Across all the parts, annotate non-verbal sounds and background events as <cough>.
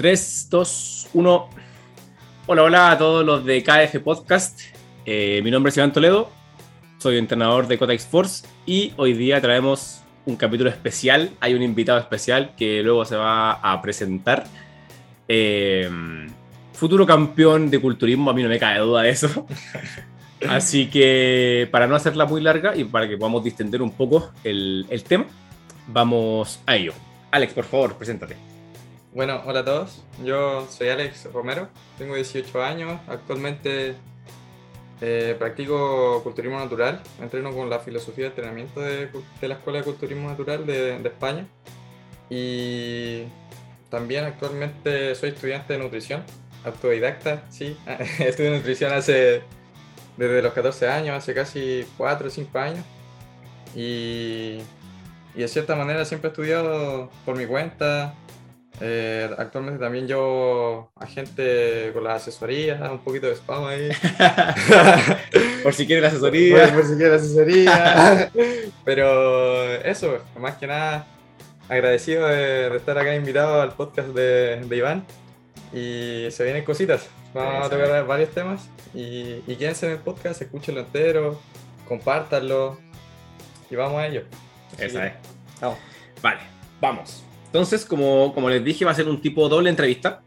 3, 2, 1. Hola, hola a todos los de KF Podcast. Eh, mi nombre es Iván Toledo, soy entrenador de Cotex Force y hoy día traemos un capítulo especial. Hay un invitado especial que luego se va a presentar. Eh, futuro campeón de culturismo, a mí no me cae duda de eso. <laughs> Así que para no hacerla muy larga y para que podamos distender un poco el, el tema, vamos a ello. Alex, por favor, preséntate. Bueno, hola a todos. Yo soy Alex Romero, tengo 18 años. Actualmente eh, practico culturismo natural. Entreno con la filosofía de entrenamiento de, la Escuela de Culturismo Natural de, España. Y también actualmente soy estudiante de nutrición, autodidacta, sí. <laughs> Estudio nutrición desde los 14 años, hace casi 4 o 5 años. Y, y de cierta manera siempre he estudiado por mi cuenta. Eh, actualmente también yo agente con la asesoría, un poquito de spam ahí. <laughs> por si quiere la asesoría. Por, por si quiere la asesoría. <laughs> Pero eso, más que nada, agradecido de, de, estar acá invitado al podcast de, de Iván. Y se vienen cositas. Vamos a tocar varios temas. Y, y quédense en el podcast, escúchenlo entero, compártanlo. Y vamos a ello. Esa es. Vamos. Vale, vamos. Entonces, como, como les dije, va a ser un tipo doble entrevista.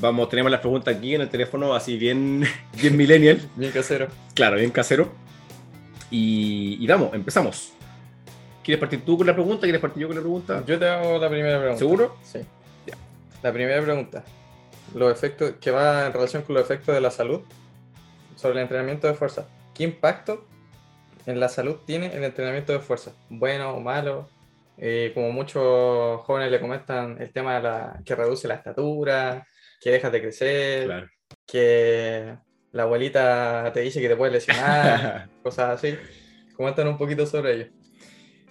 Vamos, tenemos las preguntas aquí en el teléfono, así bien, <laughs> bien millennial. bien casero. Claro, bien casero. Y, y vamos, empezamos. ¿Quieres partir tú con la pregunta? ¿Quieres partir yo con la pregunta? Yo te hago la primera pregunta. ¿Seguro? Sí. Ya. La primera pregunta. Los efectos, que va en relación con los efectos de la salud sobre el entrenamiento de fuerza. ¿Qué impacto en la salud tiene el entrenamiento de fuerza? ¿Bueno o malo? Eh, como muchos jóvenes le comentan, el tema de la, que reduce la estatura, que dejas de crecer, Claro. que la abuelita te dice que te puedes lesionar, <laughs> cosas así. Comentan un poquito sobre ello.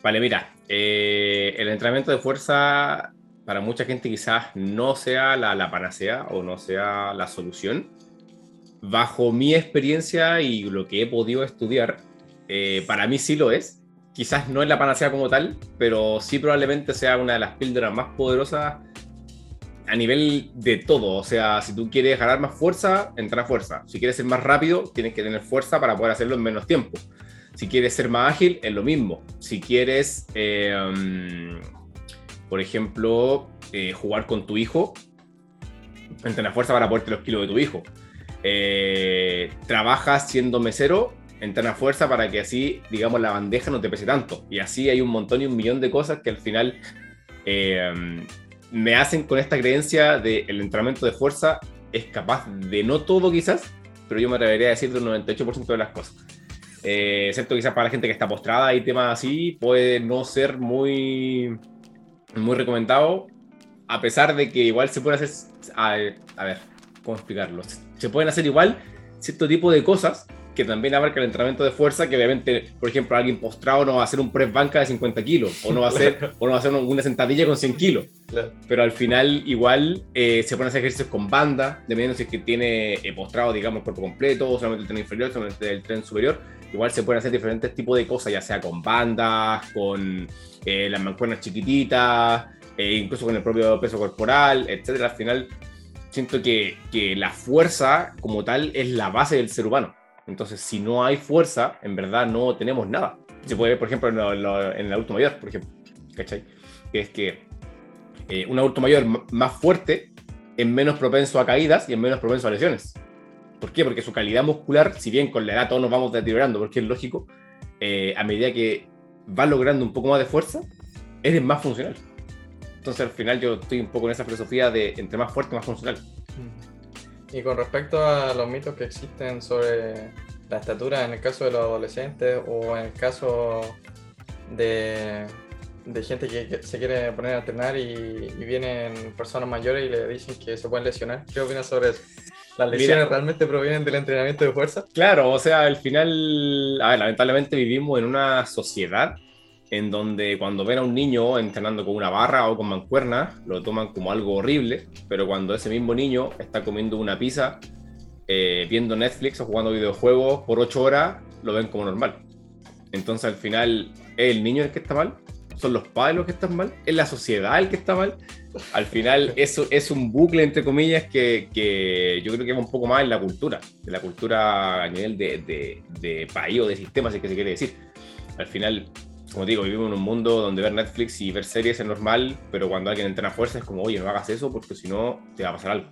Vale, mira, eh, el entrenamiento de fuerza para mucha gente quizás no sea la, la, panacea o no sea la solución. Bajo mi experiencia y lo que he podido estudiar, eh, para mí sí lo es. Quizás no es la panacea como tal, pero sí probablemente sea una de las píldoras más poderosas a nivel de todo. O sea, si tú quieres ganar más fuerza, entra fuerza. Si quieres ser más rápido, tienes que tener fuerza para poder hacerlo en menos tiempo. Si quieres ser más ágil, es lo mismo. Si quieres, eh, por ejemplo, eh, jugar con tu hijo, entrena fuerza para ponerte los kilos de tu hijo. Eh, trabajas siendo mesero, entrena fuerza para que así, digamos, la bandeja no te pese tanto. Y así hay un montón y un millón de cosas que al final eh, me hacen con esta creencia de el entrenamiento de fuerza es capaz de no todo quizás, pero yo me atrevería a decir del 98% de las cosas. Eh, excepto quizás para la gente que está postrada y temas así, puede no ser muy, muy recomendado, a pesar de que igual se puede hacer, a, a ver, ¿cómo explicarlo? Se pueden hacer igual cierto tipo de cosas que también abarca el entrenamiento de fuerza, que obviamente, por ejemplo, alguien postrado no va a hacer un press banca de 50 kilos, o no va a hacer, <laughs> o no va a hacer una sentadilla con 100 kilos. Claro. Pero al final, igual, eh, se pueden hacer ejercicios con banda, dependiendo si es que tiene eh, postrado, digamos, cuerpo completo, o solamente el tren inferior, solamente el tren superior. Igual se pueden hacer diferentes tipos de cosas, ya sea con bandas, con eh, las mancuernas chiquititas, incluso con el propio peso corporal, etcétera. Al final, siento que, que la fuerza como tal es la base del ser humano. Entonces, si no hay fuerza, en verdad no tenemos nada. Se puede ver, por ejemplo, en, lo, lo, en el adulto mayor, por ejemplo, ¿cachai? Que es que eh, un adulto mayor más fuerte es menos propenso a caídas y es menos propenso a lesiones. ¿Por qué? Porque su calidad muscular, si bien con la edad todos nos vamos deteriorando, porque es lógico, eh, a medida que va logrando un poco más de fuerza, eres más funcional. Entonces, al final, yo estoy un poco en esa filosofía de entre más fuerte, más funcional. Y con respecto a los mitos que existen sobre la estatura en el caso de los adolescentes o en el caso de, de gente que, que, se quiere poner a entrenar y, y, vienen personas mayores y le dicen que se pueden lesionar. ¿Qué opinas sobre eso? ¿Las lesiones Mira, realmente provienen del entrenamiento de fuerza? Claro, o sea, al final, a ver, lamentablemente vivimos en una sociedad en donde cuando ven a un niño entrenando con una barra o con mancuernas, lo toman como algo horrible, pero cuando ese mismo niño está comiendo una pizza, eh, viendo Netflix o jugando videojuegos por 8 horas, lo ven como normal. Entonces al final, ¿es el niño el que está mal ¿Son los padres los que están mal? ¿Es la sociedad el que está mal? Al final, <laughs> eso es un bucle, entre comillas, que, que yo creo que va un poco más en la cultura, en la cultura a nivel de, de, de país o de sistema, si es que se quiere decir. Al final, como digo, vivimos en un mundo donde ver Netflix y ver series es normal, pero cuando alguien entrena fuerza es como, oye, no hagas eso porque si no te va a pasar algo.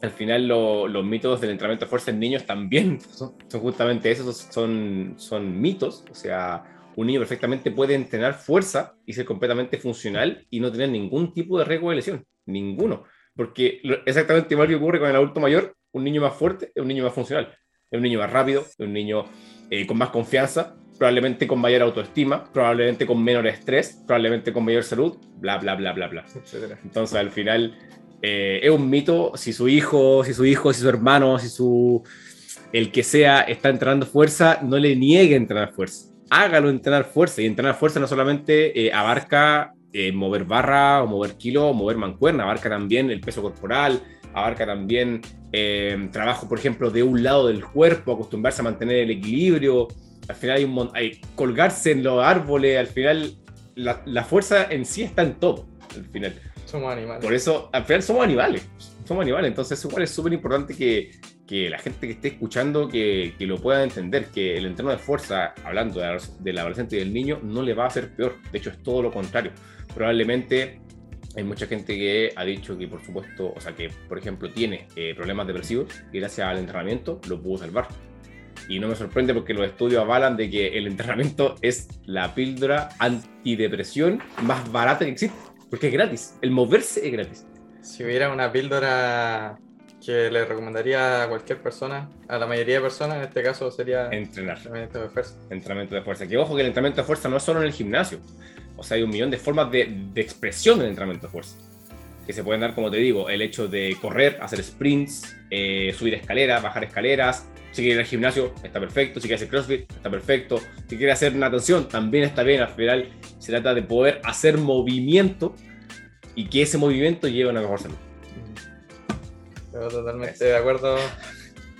Al final los mitos del entrenamiento de fuerza en niños también <laughs> son, justamente esos, son, son mitos. O sea, un niño perfectamente puede entrenar fuerza y ser completamente funcional y no tener ningún tipo de riesgo de lesión, ninguno. Porque exactamente igual que ocurre con el adulto mayor, un niño más fuerte es un niño más funcional, es un niño más rápido, es un niño eh, con más confianza, probablemente con mayor autoestima, probablemente con menor estrés, probablemente con mayor salud, bla, bla, bla, bla, bla. Entonces, al final, eh, es un mito si su hijo, si su hijo, si su hermano, si su el que sea está entrenando fuerza, no le niegue entrenar fuerza. Hágalo entrenar fuerza. Y entrenar fuerza no solamente eh, abarca eh, mover barra o mover kilo o mover mancuerna, abarca también el peso corporal, abarca también trabajo, por ejemplo, de un lado del cuerpo, acostumbrarse a mantener el equilibrio. Al final hay, un, hay colgarse en los árboles, al final la, la fuerza en sí está en todo. Al final. Somos animales. Por eso, al final somos animales. Somos animales. Entonces, igual es súper importante que, que, la gente que esté escuchando que, que, lo pueda entender, que el entreno de fuerza, hablando de del adolescente y del niño, no le va a hacer peor. De hecho, es todo lo contrario. Probablemente hay mucha gente que ha dicho que, por supuesto, o sea, que, por ejemplo, tiene eh, problemas depresivos y gracias al entrenamiento lo pudo salvar. Y no me sorprende porque los estudios avalan de que el entrenamiento es la píldora antidepresión más barata que existe. Porque es gratis. El moverse es gratis. Si hubiera una píldora que le recomendaría a cualquier persona, a la mayoría de personas, en este caso sería entrenar. Entrenamiento de fuerza. Entrenamiento de fuerza. Que ojo que el entrenamiento de fuerza no es solo en el gimnasio. O sea, hay un millón de formas de, de expresión del entrenamiento de fuerza. Que se pueden dar, como te digo, el hecho de correr, hacer sprints, eh, subir escaleras, bajar escaleras. Si quiere ir al gimnasio, está perfecto. Si quiere hacer crossfit, está perfecto. Si quiere hacer natación, también está bien. Al final, se trata de poder hacer movimiento y que ese movimiento lleve a una mejor salud. Totalmente de acuerdo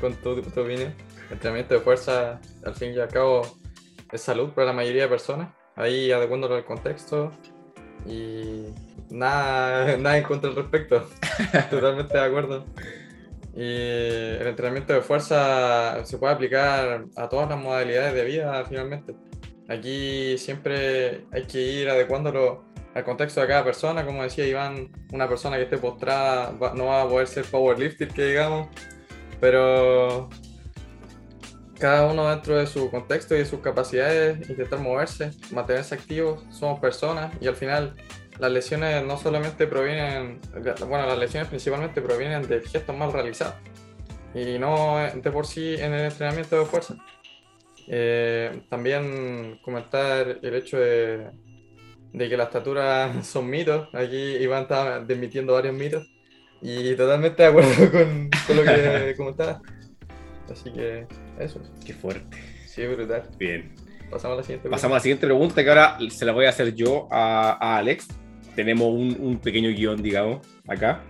con tu, tu, opinión. El entrenamiento de fuerza, al fin y al cabo, es salud para la mayoría de personas. Ahí adecuándolo al contexto y nada, <laughs> nada en contra al respecto. <laughs> totalmente de acuerdo. Y el entrenamiento de fuerza se puede aplicar a todas las modalidades de vida finalmente. Aquí siempre hay que ir adecuándolo al contexto de cada persona. Como decía Iván, una persona que esté postrada no va a poder ser powerlifter, que digamos, pero cada uno dentro de su contexto y de sus capacidades, intentar moverse, mantenerse activos, somos personas y al final las lesiones no solamente provienen, bueno, las lesiones principalmente provienen de gestos mal realizados y no de por sí en el entrenamiento de fuerza. Eh, también comentar el hecho de, de, que las estaturas <laughs> son mitos. Aquí Iván estaba desmitiendo varios mitos y totalmente de acuerdo <laughs> con, con lo que <laughs> comentaba. Así que eso. Qué fuerte. Sí, brutal. Bien. Pasamos a la siguiente pregunta. Pasamos a la siguiente pregunta que ahora se la voy a hacer yo a, a Alex. Tenemos un, pequeño guion, digamos, acá.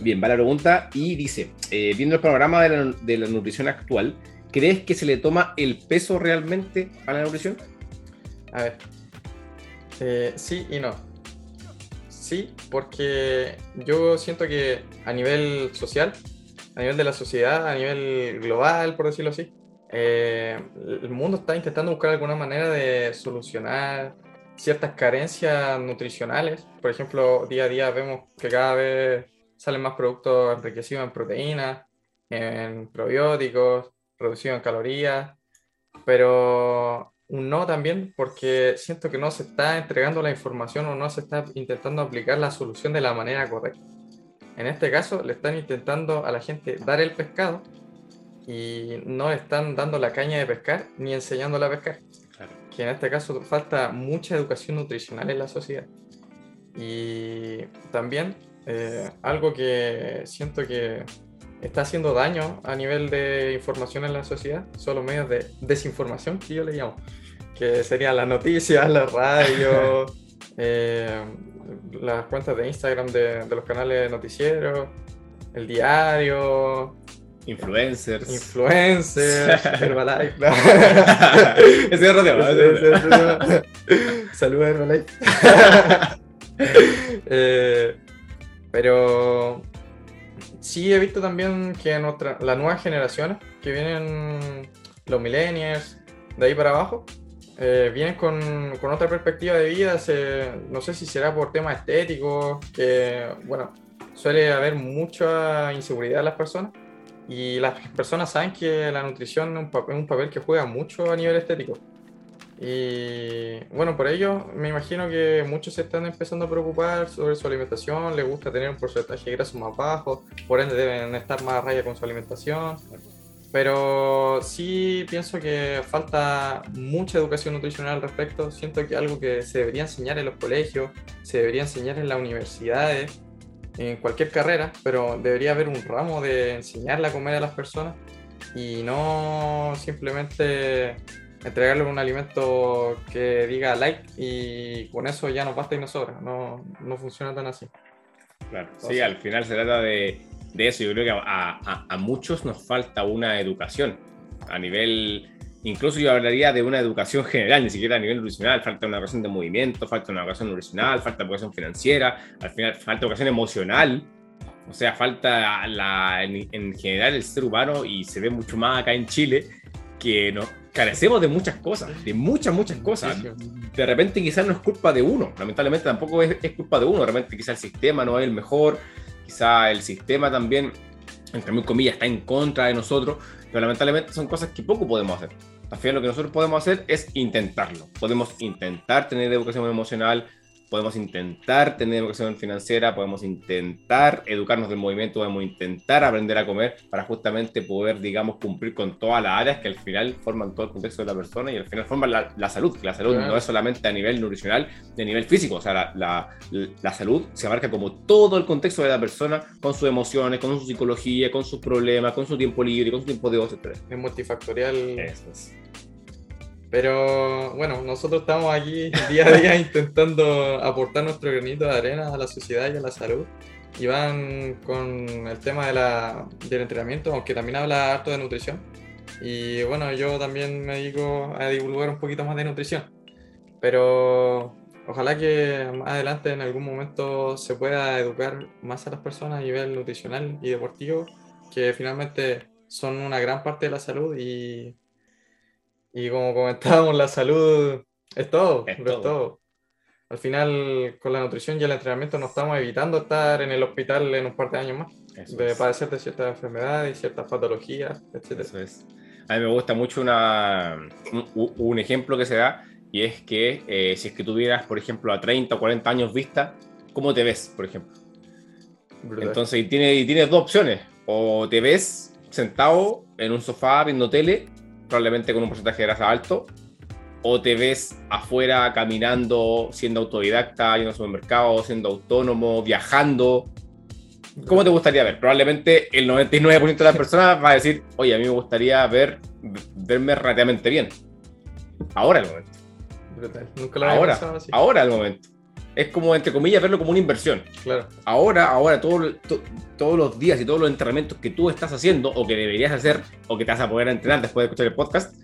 Bien, va la pregunta y dice, eh, viendo el panorama de la, de la nutrición actual, ¿crees que se le toma el peso realmente a la nutrición? A ver, eh, sí y no. Sí, porque yo siento que a nivel social, a nivel de la sociedad, a nivel global, por decirlo así, eh, el mundo está intentando buscar alguna manera de solucionar ciertas carencias nutricionales. Por ejemplo, día a día vemos que cada vez salen más productos enriquecidos en proteínas, en probióticos, reducidos en calorías, pero un no también porque siento que no se está entregando la información o no se está intentando aplicar la solución de la manera correcta. En este caso le están intentando a la gente dar el pescado y no le están dando la caña de pescar ni enseñándola a pescar. Que en este caso falta mucha educación nutricional en la sociedad. Y también eh, algo que siento que está haciendo daño a nivel de información en la sociedad son los medios de desinformación que yo le llamo, que serían las noticias, la radio, <laughs> eh, las cuentas de Instagram de, de, los canales noticieros, el diario, Influencers. Influencers, <laughs> Herbalife. Ese <laughs> es. Saludos Herbalife. <laughs> Eh, pero sí he visto también que nuestra, las nuevas generaciones, que vienen los millennials, de ahí para abajo, eh, vienen con, con, otra perspectiva de vida. Se, no sé si será por temas estéticos, que bueno, suele haber mucha inseguridad en las personas. Y las personas saben que la nutrición es un, papel, un papel que juega mucho a nivel estético. Y bueno, por ello me imagino que muchos se están empezando a preocupar sobre su alimentación, les gusta tener un porcentaje de grasa más bajo, por ende deben estar más a raya con su alimentación. Pero sí pienso que falta mucha educación nutricional al respecto. Siento que algo que se debería enseñar en los colegios, se debería enseñar en las universidades, en cualquier carrera, pero debería haber un ramo de enseñarle a comer a las personas y no simplemente entregarle un alimento que diga like y con eso ya nos basta y nos sobra. No, no funciona tan así. Claro, sí, al final se trata de, de eso. Yo creo que a, a, a, muchos nos falta una educación a nivel, incluso yo hablaría de una educación general, ni siquiera a nivel nutricional. Falta una educación de movimiento, falta una educación nutricional, falta educación financiera, al final falta educación emocional. O sea, falta la, en, en general el ser humano y se ve mucho más acá en Chile que no, carecemos de muchas cosas, de muchas, muchas cosas. De repente quizás no es culpa de uno, lamentablemente tampoco es, es culpa de uno, de repente quizás el sistema no es el mejor, quizás el sistema también, entre mil comillas, está en contra de nosotros, pero lamentablemente son cosas que poco podemos hacer. Al final lo que nosotros podemos hacer es intentarlo. Podemos intentar tener educación emocional, podemos intentar tener educación financiera, podemos intentar educarnos del movimiento, podemos intentar aprender a comer para justamente poder, digamos, cumplir con todas las áreas que al final forman todo el contexto de la persona y al final forman la, la salud. La salud claro. no es solamente a nivel nutricional, de nivel físico, o sea, la, la, la, salud se abarca como todo el contexto de la persona con sus emociones, con su psicología, con sus problemas, con su tiempo libre, con su tiempo de ocio, etc. Es multifactorial. Eso es. Pero bueno, nosotros estamos aquí <laughs> día a día intentando aportar nuestro granito de arena a la sociedad y a la salud. Y van con el tema de la, del entrenamiento, aunque también habla harto de nutrición. Y bueno, yo también me dedico a divulgar un poquito más de nutrición. Pero ojalá que más adelante en algún momento se pueda educar más a las personas a nivel nutricional y deportivo, que finalmente son una gran parte de la salud y y como comentábamos, la salud es todo, es, todo. es todo. Al final, con la nutrición y el entrenamiento nos estamos evitando estar en el hospital en un par de años más, Eso de es. padecer de ciertas enfermedades, ciertas patologías, etc. Eso es. A mí me gusta mucho una, un, un ejemplo que se da y es que eh, si es que tuvieras, por ejemplo, a 30 o 40 años vista, ¿cómo te ves, por ejemplo? Brutal. Entonces, y tienes, y tienes dos opciones. O te ves sentado en un sofá viendo tele probablemente con un porcentaje de grasa alto, o te ves afuera caminando, siendo autodidacta, yendo al supermercado, siendo autónomo, viajando. ¿Cómo te gustaría ver? Probablemente el 99% de las personas va a decir, oye, a mí me gustaría ver, verme relativamente bien. Ahora el momento. Brutal. Nunca lo ahora, así. ahora el momento. Es como, entre comillas, verlo como una inversión. Claro. Ahora, ahora, todo, to, todos los días y todos los entrenamientos que tú estás haciendo o que deberías hacer o que te vas a poder entrenar después de escuchar el podcast,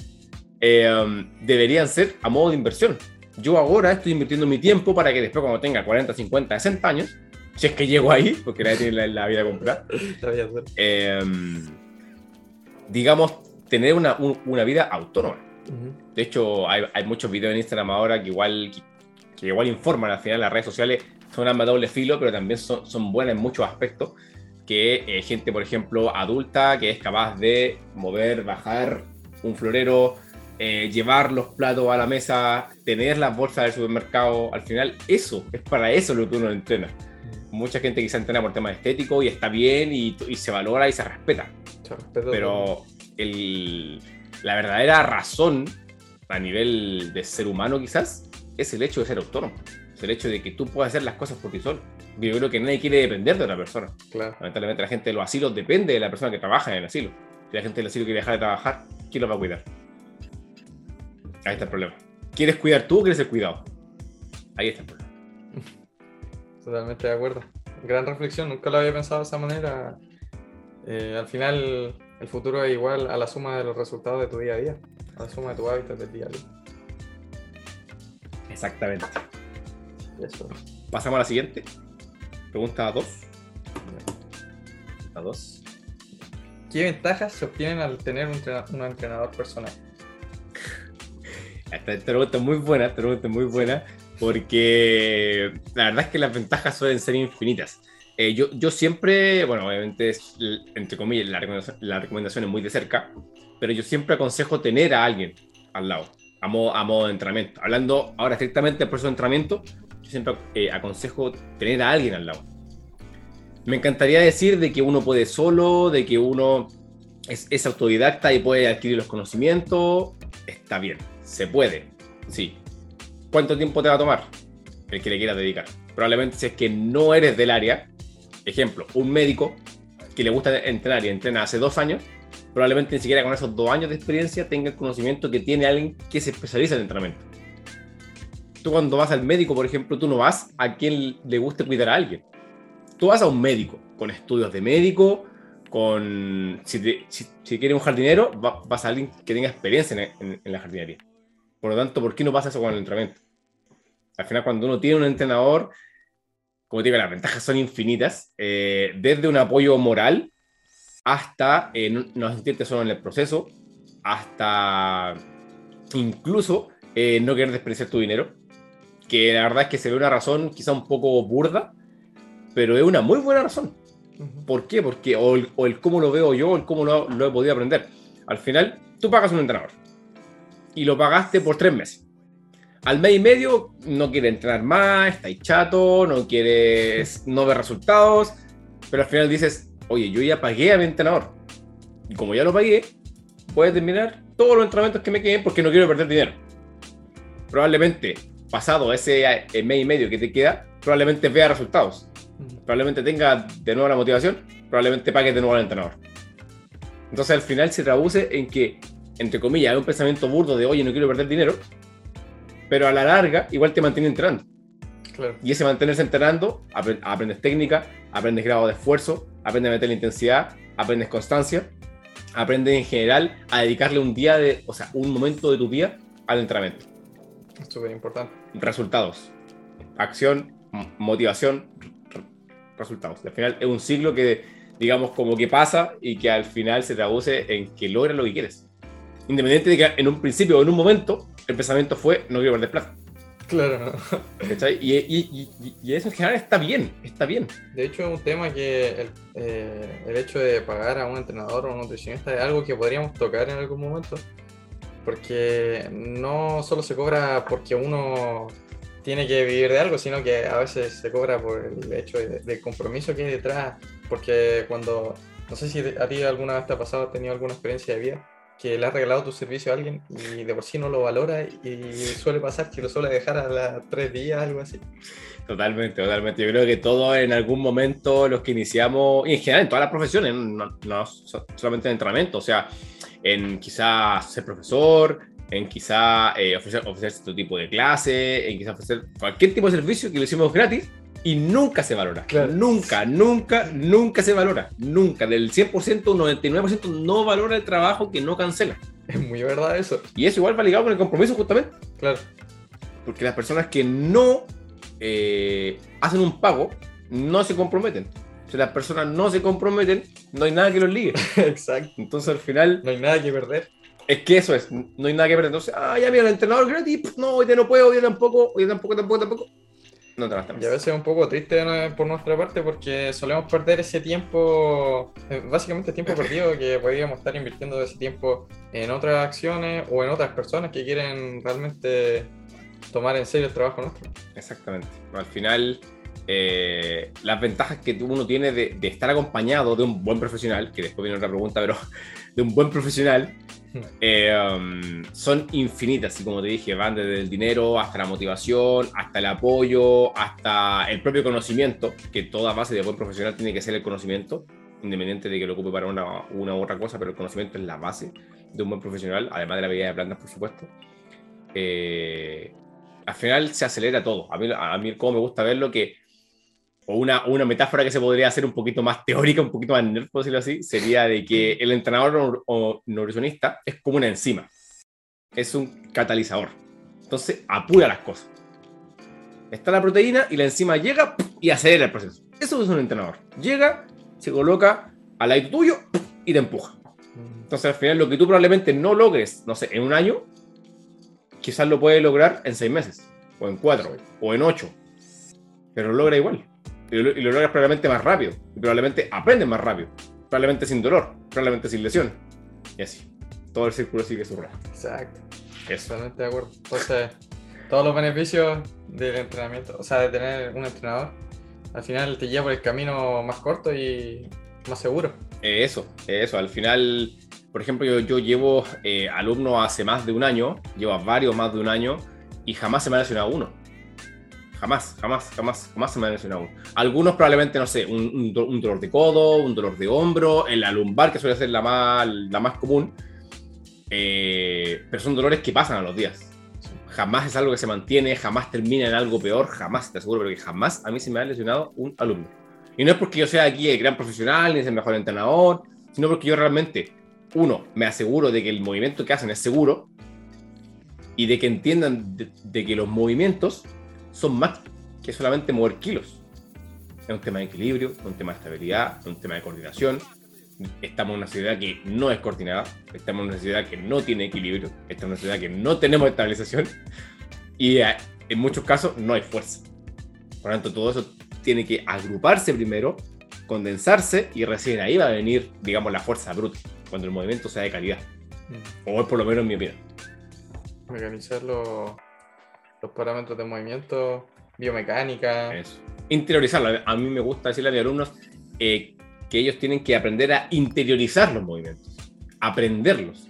eh, deberían ser a modo de inversión. Yo ahora estoy invirtiendo mi tiempo para que después cuando tenga 40, 50, 60 años, si es que llego ahí, porque nadie tiene la, la vida completa, <laughs> eh, digamos, tener una, un, una vida autónoma. Uh -huh. De hecho, hay, hay, muchos videos en Instagram ahora que igual, que, igual informan, al final las redes sociales son armas de doble filo, pero también son, son buenas en muchos aspectos que eh, gente, por ejemplo, adulta, que es capaz de mover, bajar un florero, eh, llevar los platos a la mesa, tener las bolsas del supermercado, al final eso, es para eso lo que uno entrena. Mucha gente quizá entrena por temas estéticos y está bien y, y se valora y se respeta. Se respeta Pero el, la verdadera razón a nivel de ser humano quizás es el hecho de ser autónomo. Es el hecho de que tú puedas hacer las cosas por ti solo yo creo que nadie quiere depender de otra persona. Claro. Lamentablemente la gente de los asilos depende de la persona que trabaja en el asilo. Si la gente del asilo quiere dejar de trabajar, ¿quién lo va a cuidar? Ahí está el problema. ¿Quieres cuidar tú o quieres ser cuidado? Ahí está el problema. <laughs> Totalmente de acuerdo. Gran reflexión, nunca lo había pensado de esa manera. Eh, al final, el futuro es igual a la suma de los resultados de tu día a día, a la suma de tus hábitos del día a día. Exactamente. Eso. Pasamos a la siguiente. Pregunta 2. A 2. ¿Qué ventajas se obtienen al tener un, entrenador personal? Esta, pregunta es muy buena, esta pregunta es muy buena, porque la verdad es que las ventajas suelen ser infinitas. Eh, yo, yo siempre, bueno, obviamente, es, entre comillas, la recomendación, la recomendación es muy de cerca, pero yo siempre aconsejo tener a alguien al lado, a modo, a de entrenamiento. Hablando ahora estrictamente del proceso de entrenamiento, yo siempre eh, aconsejo tener a alguien al lado. Me encantaría decir de que uno puede solo, de que uno es, es autodidacta y puede adquirir los conocimientos. Está bien, se puede, sí. ¿Cuánto tiempo te va a tomar? El que le quieras dedicar. Probablemente si es que no eres del área, ejemplo, un médico que le gusta entrenar y entrena hace dos años, probablemente ni siquiera con esos dos años de experiencia tenga el conocimiento que tiene alguien que se especializa en entrenamiento. Tú cuando vas al médico, por ejemplo, tú no vas a quien le guste cuidar a alguien. Tú vas a un médico con estudios de médico, con... Si, quieres un jardinero, vas a alguien que tenga experiencia en, en la jardinería. Por lo tanto, ¿por qué no pasa eso con el entrenamiento? Al final, cuando uno tiene un entrenador como te digo, las ventajas son infinitas, eh, desde un apoyo moral hasta eh, no, sentirte solo en el proceso, hasta incluso eh, no querer desperdiciar tu dinero, que la verdad es que se ve una razón quizá un poco burda, pero es una muy buena razón. ¿Por qué? Porque o el, cómo lo veo yo, o el cómo lo, lo he podido aprender. Al final, tú pagas un entrenador y lo pagaste por tres meses al mes y medio no quiere entrenar más, está ahí chato, no quiere no ver resultados, pero al final dices, oye, yo ya pagué a mi entrenador. Y como ya lo pagué, voy a terminar todos los entrenamientos que me queden porque no quiero perder dinero. Probablemente, pasado ese eh, mes y medio que te queda, probablemente vea resultados. Probablemente tenga de nuevo la motivación, probablemente pague de nuevo al entrenador. Entonces al final se traduce en que, entre comillas, hay un pensamiento burdo de, oye, no quiero perder dinero, pero a la larga igual te mantiene entrenando. Y ese mantenerse entrenando, aprendes técnica, aprendes grado de esfuerzo, aprendes a meter la intensidad, aprendes constancia, aprendes en general a dedicarle un día de, o sea, un momento de tu día al entrenamiento. Es súper importante. Resultados. Acción, motivación, resultados. Al final es un ciclo que, digamos, como que pasa y que al final se traduce en que logras lo que quieres. Independiente de que en un principio o en un momento el pensamiento fue, no quiero perder plata. Claro. Y, y, y, eso en general está bien, está bien. De hecho, es un tema que el, eh, el, hecho de pagar a un entrenador o un nutricionista es algo que podríamos tocar en algún momento. Porque no solo se cobra porque uno tiene que vivir de algo, sino que a veces se cobra por el hecho del compromiso que hay detrás. Porque cuando, no sé si a ti alguna vez te ha pasado, has tenido alguna experiencia de vida, que le ha regalado tu servicio a alguien y de por sí no lo valora y suele pasar que lo suele dejar a las tres días, algo así. Totalmente, totalmente. Yo creo que todos en algún momento los que iniciamos, y en general en todas las profesiones, no, solamente en entrenamiento, o sea, en quizás ser profesor, en quizá eh, ofrecer, ofrecer cierto tipo de clase, en quizás ofrecer cualquier tipo de servicio que lo hicimos gratis, y nunca se valora. Nunca, nunca, nunca se valora. Nunca. Del 100%, un 99% no valora el trabajo que no cancela. Es muy verdad eso. Y eso igual va ligado con el compromiso justamente. Claro. Porque las personas que no eh, hacen un pago no se comprometen. Si las personas no se comprometen, no hay nada que los ligue. <laughs> Exacto. Entonces al final... No hay nada que perder. Es que eso es, no hay nada que perder. Entonces, ah, ya mira, el entrenador gratis, no, hoy día no puedo, hoy día tampoco, hoy día tampoco, tampoco, tampoco no te Y a veces es un poco triste por nuestra parte porque solemos perder ese tiempo, eh, básicamente tiempo perdido que podríamos estar invirtiendo ese tiempo en otras acciones o en otras personas que quieren realmente tomar en serio el trabajo nuestro. Exactamente. Al final, eh, las ventajas que uno tiene de, de, estar acompañado de un buen profesional, que después viene otra pregunta, pero <laughs> de un buen profesional, <laughs> eh, um, son infinitas y como te dije, van desde el dinero hasta la motivación, hasta el apoyo, hasta el propio conocimiento, que toda base de buen profesional tiene que ser el conocimiento, independiente de que lo ocupe para una, una u otra cosa, pero el conocimiento es la base de un buen profesional, además de la habilidad de plantas, por supuesto. Eh, al final se acelera todo. A mí, a mí como me gusta verlo que o una, una metáfora que se podría hacer un poquito más teórica, un poquito más nerd, por decirlo así, sería de que el entrenador o nutricionista es como una enzima, es un catalizador. Entonces apura las cosas. Está la proteína y la enzima llega y acelera el proceso. Eso es un entrenador. Llega, se coloca al lado tuyo y te empuja. Entonces al final lo que tú probablemente no logres, no sé, en un año, quizás lo puedes lograr en seis meses, o en cuatro, o en ocho. Pero lo logra igual. Y lo, y lo logras probablemente más rápido. Y probablemente aprendes más rápido. Probablemente sin dolor. Probablemente sin lesión. Y así. Todo el círculo sigue su rueda. Exacto. Eso. Totalmente de acuerdo. Entonces, todos los beneficios del entrenamiento, o sea, de tener un entrenador, al final te lleva por el camino más corto y más seguro. Eso, eso. Al final, por ejemplo, yo, yo llevo eh, alumnos hace más de un año, llevo a varios más de un año, y jamás se me ha lesionado uno. Jamás, jamás, jamás, jamás se me ha lesionado uno. Algunos probablemente, no sé, un, un un dolor de codo, un dolor de hombro, en la lumbar, que suele ser la más, la más común. Eh, pero son dolores que pasan a los días. Jamás es algo que se mantiene, jamás termina en algo peor, jamás, te aseguro, pero que jamás a mí se me ha lesionado un alumno. Y no es porque yo sea aquí el gran profesional ni el mejor entrenador, sino porque yo realmente, uno, me aseguro de que el movimiento que hacen es seguro y de que entiendan de, de que los movimientos son más que solamente mover kilos. Es un tema de equilibrio, es un tema de estabilidad, es un tema de coordinación. Estamos en una sociedad que no es coordinada, estamos en una sociedad que no tiene equilibrio, estamos en una sociedad que no tenemos estabilización y eh, en muchos casos no hay fuerza. Por lo tanto, todo eso tiene que agruparse primero, condensarse y recién ahí va a venir, digamos, la fuerza bruta, cuando el movimiento sea de calidad. O es por lo menos mi opinión. Organizar los, parámetros de movimiento, biomecánica. Eso. Interiorizarlo. A mí me gusta decirle a mis alumnos eh, que ellos tienen que aprender a interiorizar los movimientos, aprenderlos.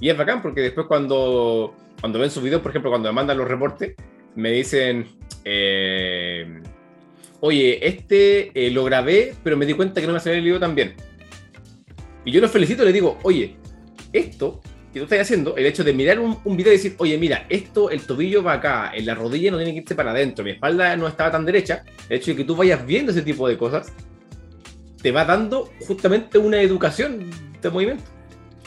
Y es bacán porque después cuando, cuando ven sus videos, por ejemplo, cuando me mandan los reportes, me dicen, eh, oye, este eh, lo grabé, pero me di cuenta que no me salió el video tan bien. Y yo los felicito les digo, oye, esto que tú estás haciendo, el hecho de mirar un, un video y decir, oye, mira, esto, el tobillo va acá, en la rodilla no tiene que irse para adentro, mi espalda no estaba tan derecha, el hecho de que tú vayas viendo ese tipo de cosas, te va dando justamente una educación de movimiento.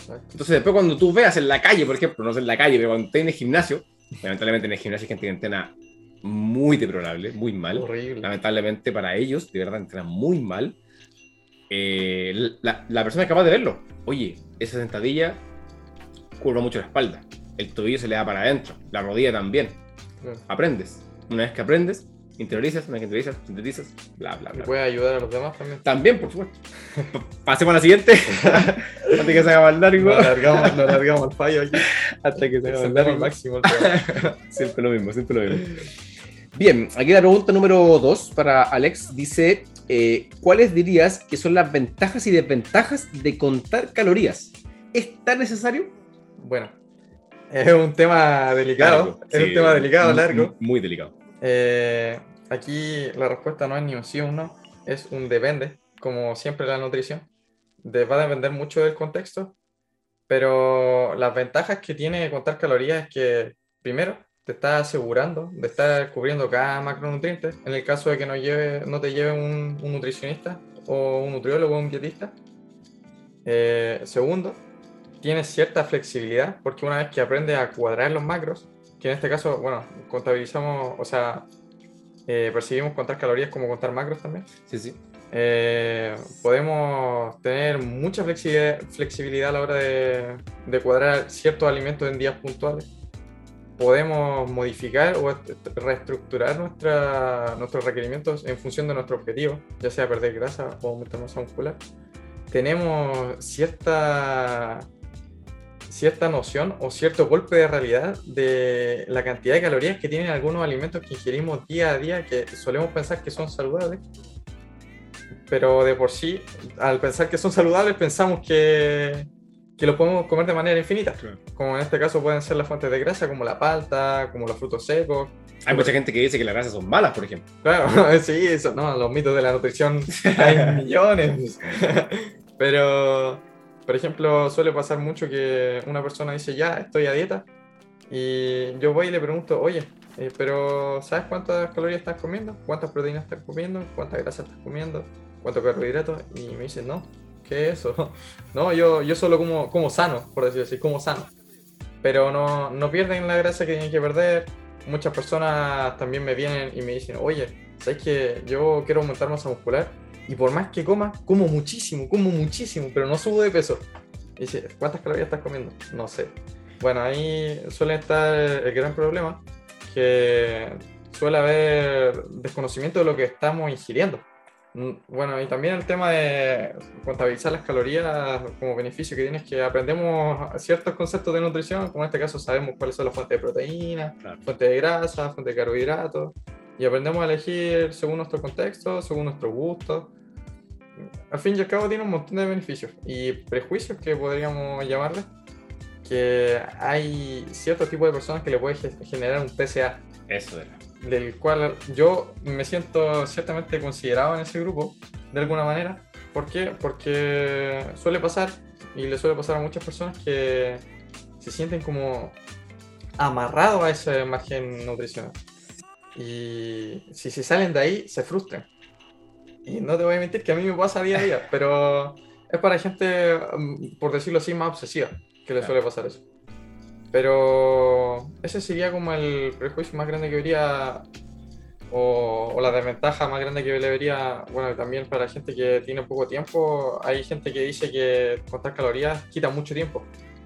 Entonces después cuando tú veas en la calle, por ejemplo, no sé en la calle, pero cuando estés en el gimnasio, lamentablemente en el gimnasio hay gente que entrena muy deplorable, muy mal. Horrible. Lamentablemente para ellos, de verdad, entrenan muy mal. Eh, la, la persona es capaz de verlo. Oye, esa sentadilla curva mucho la espalda. El tobillo se le da para adentro. La rodilla también. Claro. Aprendes. Una vez que aprendes, interiorizas, una vez que interiorizas, sintetizas, bla, bla, bla. puede ayudar a los demás también. También, por supuesto. Pa- <laughs> Pasemos a la siguiente. <laughs> Antes que se haga más largo. Nos alargamos, nos alargamos el fallo aquí. Hasta que se haga más al largo. máximo. <laughs> Siempre lo mismo, siempre lo mismo. Bien, aquí la pregunta número dos para Alex dice, eh, ¿cuáles dirías que son las ventajas y desventajas de contar calorías? ¿Es tan necesario? Bueno, es un tema delicado. Largo, es sí, un tema delicado, muy- largo. Muy delicado. Eh, aquí la respuesta no es ni un sí o un no, es un depende, como siempre la nutrición. De- va a depender mucho del contexto, pero las ventajas que tiene contar calorías es que, primero, te está asegurando de estar cubriendo cada macronutriente, en el caso de que no, lleve, no te lleve un, un nutricionista o un nutriólogo o un dietista. Eh, segundo, tienes cierta flexibilidad, porque una vez que aprendes a cuadrar los macros, que en este caso, bueno, contabilizamos, o sea, eh, percibimos contar calorías como contar macros también. Sí, sí. Eh, podemos tener mucha flexibilidad, flexibilidad a la hora de, de cuadrar ciertos alimentos en días puntuales. Podemos modificar o est- reestructurar nuestra, nuestros requerimientos en función de nuestro objetivo, ya sea perder grasa o aumentar masa muscular. Tenemos cierta, cierta noción o cierto golpe de realidad de la cantidad de calorías que tienen algunos alimentos que ingerimos día a día que solemos pensar que son saludables pero de por sí, al pensar que son saludables, pensamos que, que los podemos comer de manera infinita. Claro. Como en este caso pueden ser las fuentes de grasa, como la palta, como los frutos secos. Hay mucha gente que dice que las grasas son malas, por ejemplo. Claro, <laughs> sí, eso, no, los mitos de la nutrición <laughs> hay millones. <laughs> Pero, por ejemplo, suele pasar mucho que una persona dice, ya, estoy a dieta, y yo voy y le pregunto, oye, eh, pero ¿sabes cuántas calorías estás comiendo? ¿Cuántas proteínas estás comiendo? ¿Cuántas grasas estás comiendo? ¿Cuántos carbohidratos? Y me dicen, no, ¿qué es eso? <laughs> No, yo, yo solo como, como sano, por decirlo así, como sano. Pero no, no pierden la grasa que tienen que perder. Muchas personas también me vienen y me dicen, oye, ¿sabes que yo quiero aumentar masa muscular? Y por más que coma, como muchísimo, como muchísimo, pero no subo de peso. Y dice, ¿cuántas calorías estás comiendo? No sé. Bueno, ahí suele estar el gran problema, que suele haber desconocimiento de lo que estamos ingiriendo. Mm, bueno, y también el tema de contabilizar las calorías como beneficio que tienes que aprendemos ciertos conceptos de nutrición, como en este caso sabemos cuáles son las fuentes de proteína, fuentes de grasa, fuentes de carbohidratos, y aprendemos a elegir según nuestro contexto, según nuestro gusto. Al fin y al cabo tiene un montón de beneficios y prejuicios que podríamos llamarle, que hay cierto tipo de personas que le puede generar un TCA. Eso era. Del cual yo me siento ciertamente considerado en ese grupo, de alguna manera. ¿Por qué? Porque suele pasar, y le suele pasar a muchas personas que se sienten como amarrados a ese margen nutricional. Y si se salen de ahí, se frustran. Y no te voy a mentir que a mí me pasa día a día, <laughs> pero es para gente, mm, por decirlo así, más obsesiva que le suele pasar eso. Pero ese sería como el prejuicio más grande que vería, o, la desventaja más grande que le vería, bueno, también para gente que tiene poco tiempo, hay gente que dice que contar calorías quita mucho tiempo.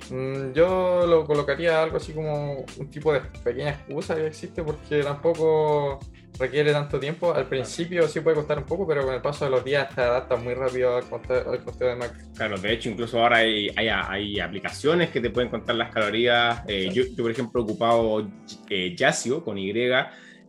Mm, yo lo colocaría algo así como un tipo de pequeña excusa que existe porque tampoco requiere tanto tiempo. Al principio sí puede costar un poco, pero con el paso de los días te adapta muy rápido al conteo, de macros. Claro, de hecho, incluso ahora hay, hay, aplicaciones que te pueden contar las calorías. Eh, yo, por ejemplo, he ocupado eh, Yasio con Y,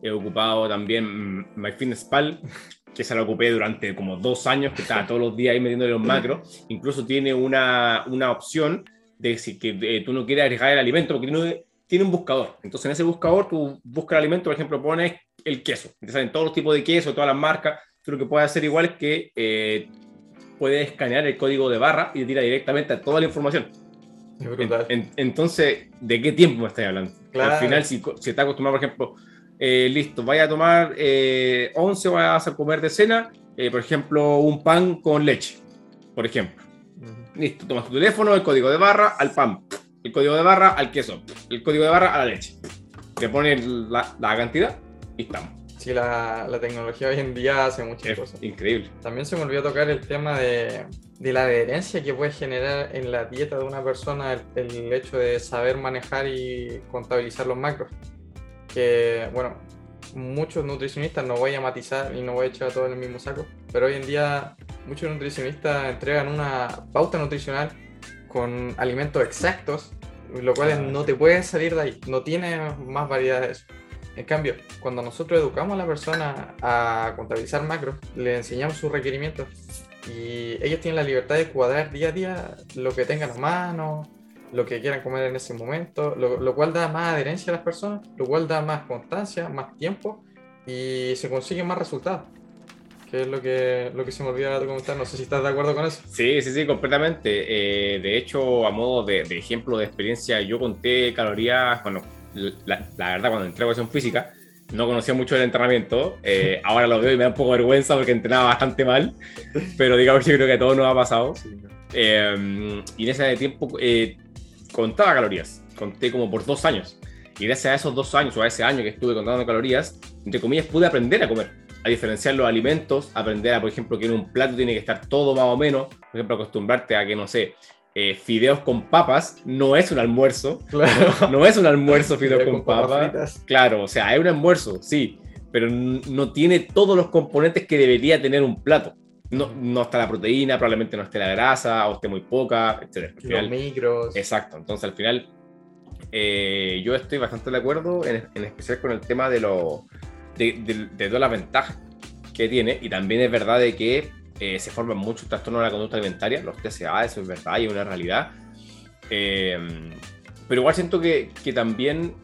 he ocupado también MyFitnessPal, <laughs> que se lo ocupé durante como dos años, que estaba todos los días ahí metiéndole los macros. Incluso tiene una, una opción de si que eh, tú no quieres agregar el alimento, porque tiene, tiene, un buscador. Entonces, en ese buscador, tú buscas el alimento, por ejemplo, pones el queso. Te salen todos los tipos de queso, todas las marcas. Tú lo que puedes hacer igual es que eh, puedes escanear el código de barra y te tira directamente a toda la información. entonces, ¿de qué tiempo me estás hablando? Al final, si, si estás acostumbrado, por ejemplo, eh, listo, vaya a tomar 11, vaya a comer de cena, por ejemplo, un pan con leche, por ejemplo. Listo, tomas tu teléfono, el código de barra al pan, el código de barra al queso, el código de barra a la leche. Te pones la, cantidad y estamos. Sí, la, la, tecnología hoy en día hace muchas cosas. Increíble. También se me olvidó tocar el tema de, de, la adherencia que puede generar en la dieta de una persona el, el hecho de saber manejar y contabilizar los macros. Que, bueno, muchos nutricionistas, no voy a matizar y no voy a echar todo en el mismo saco, pero hoy en día muchos nutricionistas entregan una pauta nutricional con alimentos exactos, lo cual no te puedes salir de ahí, no tiene más variedades. En cambio, cuando nosotros educamos a la persona a contabilizar macros, le enseñamos sus requerimientos y ellos tienen la libertad de cuadrar día a día lo que tengan a mano, lo que quieran comer en ese momento, lo, cual da más adherencia a las personas, lo cual da más constancia, más tiempo y se consiguen más resultados. Que es lo que, lo que se me olvidaba de comentar, no sé si estás de acuerdo con eso. Sí, sí, sí, completamente. Eh, de hecho, a modo de, ejemplo de experiencia, yo conté calorías, bueno, la, verdad, cuando entré a educación física, no conocía mucho el entrenamiento. Eh, <laughs> ahora lo veo y me da un poco de vergüenza porque entrenaba bastante mal. Pero digamos que yo creo que a todos nos ha pasado. Eh, y en ese tiempo contaba calorías, conté como por dos años. Y gracias a esos dos años o a ese año que estuve contando calorías, entre comillas, pude aprender a comer, a diferenciar los alimentos, aprender a, por ejemplo, que en un plato tiene que estar todo más o menos, por ejemplo, acostumbrarte a que, no sé, eh, fideos con papas no es un almuerzo. Claro. <laughs> No es un almuerzo fideos con, papas. claro, o sea, es un almuerzo, sí, pero no tiene todos los componentes que debería tener un plato no, no está la proteína, probablemente no esté la grasa, o esté muy poca, etc. Los micros. Exacto, entonces al final eh, yo estoy bastante de acuerdo, en, en especial con el tema de, lo, de, de, todas las ventajas que tiene, y también es verdad de que eh, se forman muchos trastornos de la conducta alimentaria, los TCA, eso es verdad y es una realidad. Eh, pero igual siento que, que también,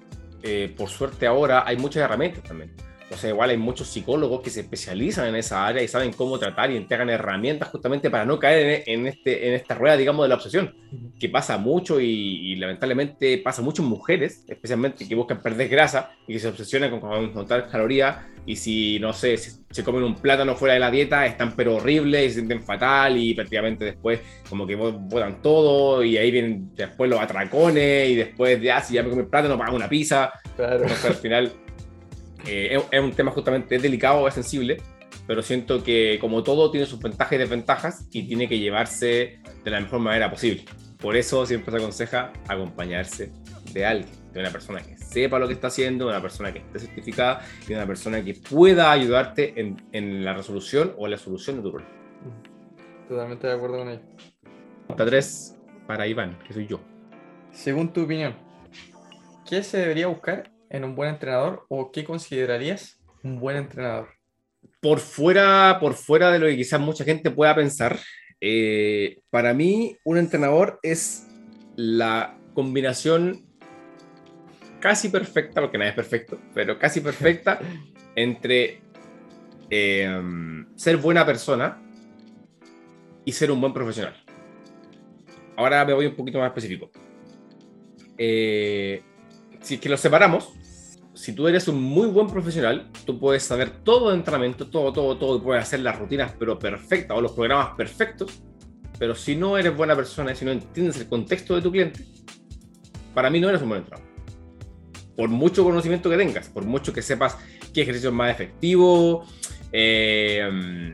por suerte ahora, hay muchas herramientas también. O sea, igual hay muchos psicólogos que se especializan en esa área y saben cómo tratar y entregan herramientas justamente para no caer en, este, en esta rueda, digamos, de la obsesión, que pasa mucho y, lamentablemente pasa mucho en mujeres, especialmente que buscan perder grasa y que se obsesionan con, contar calorías y si, no sé, si se comen un plátano fuera de la dieta, están pero horribles y se sienten fatal y prácticamente después como que botan todo y ahí vienen después los atracones y después de, ah, si ya me comí plátano, pago una pizza. Claro. al final eh, es, un tema justamente delicado, es sensible, pero siento que como todo tiene sus ventajas y desventajas y tiene que llevarse de la mejor manera posible. Por eso siempre se aconseja acompañarse de alguien, de una persona que sepa lo que está haciendo, de una persona que esté certificada y de una persona que pueda ayudarte en, en la resolución o la solución de tu problema. Totalmente de acuerdo con ello. Pregunta 3 para Iván, que soy yo. Según tu opinión, ¿qué se debería buscar en un buen entrenador o qué considerarías un buen entrenador? Por fuera, por fuera de lo que quizás mucha gente pueda pensar, eh, para mí un entrenador es la combinación casi perfecta, porque nada es perfecto, pero casi perfecta <laughs> entre eh, ser buena persona y ser un buen profesional. Ahora me voy un poquito más específico. Eh, si es que los separamos, si tú eres un muy buen profesional, tú puedes saber todo de entrenamiento, todo, todo, todo, y puedes hacer las rutinas, pero perfectas o los programas perfectos. Pero si no eres buena persona y si no entiendes el contexto de tu cliente, para mí no eres un buen entrenador. Por mucho conocimiento que tengas, por mucho que sepas qué ejercicio es más efectivo, eh,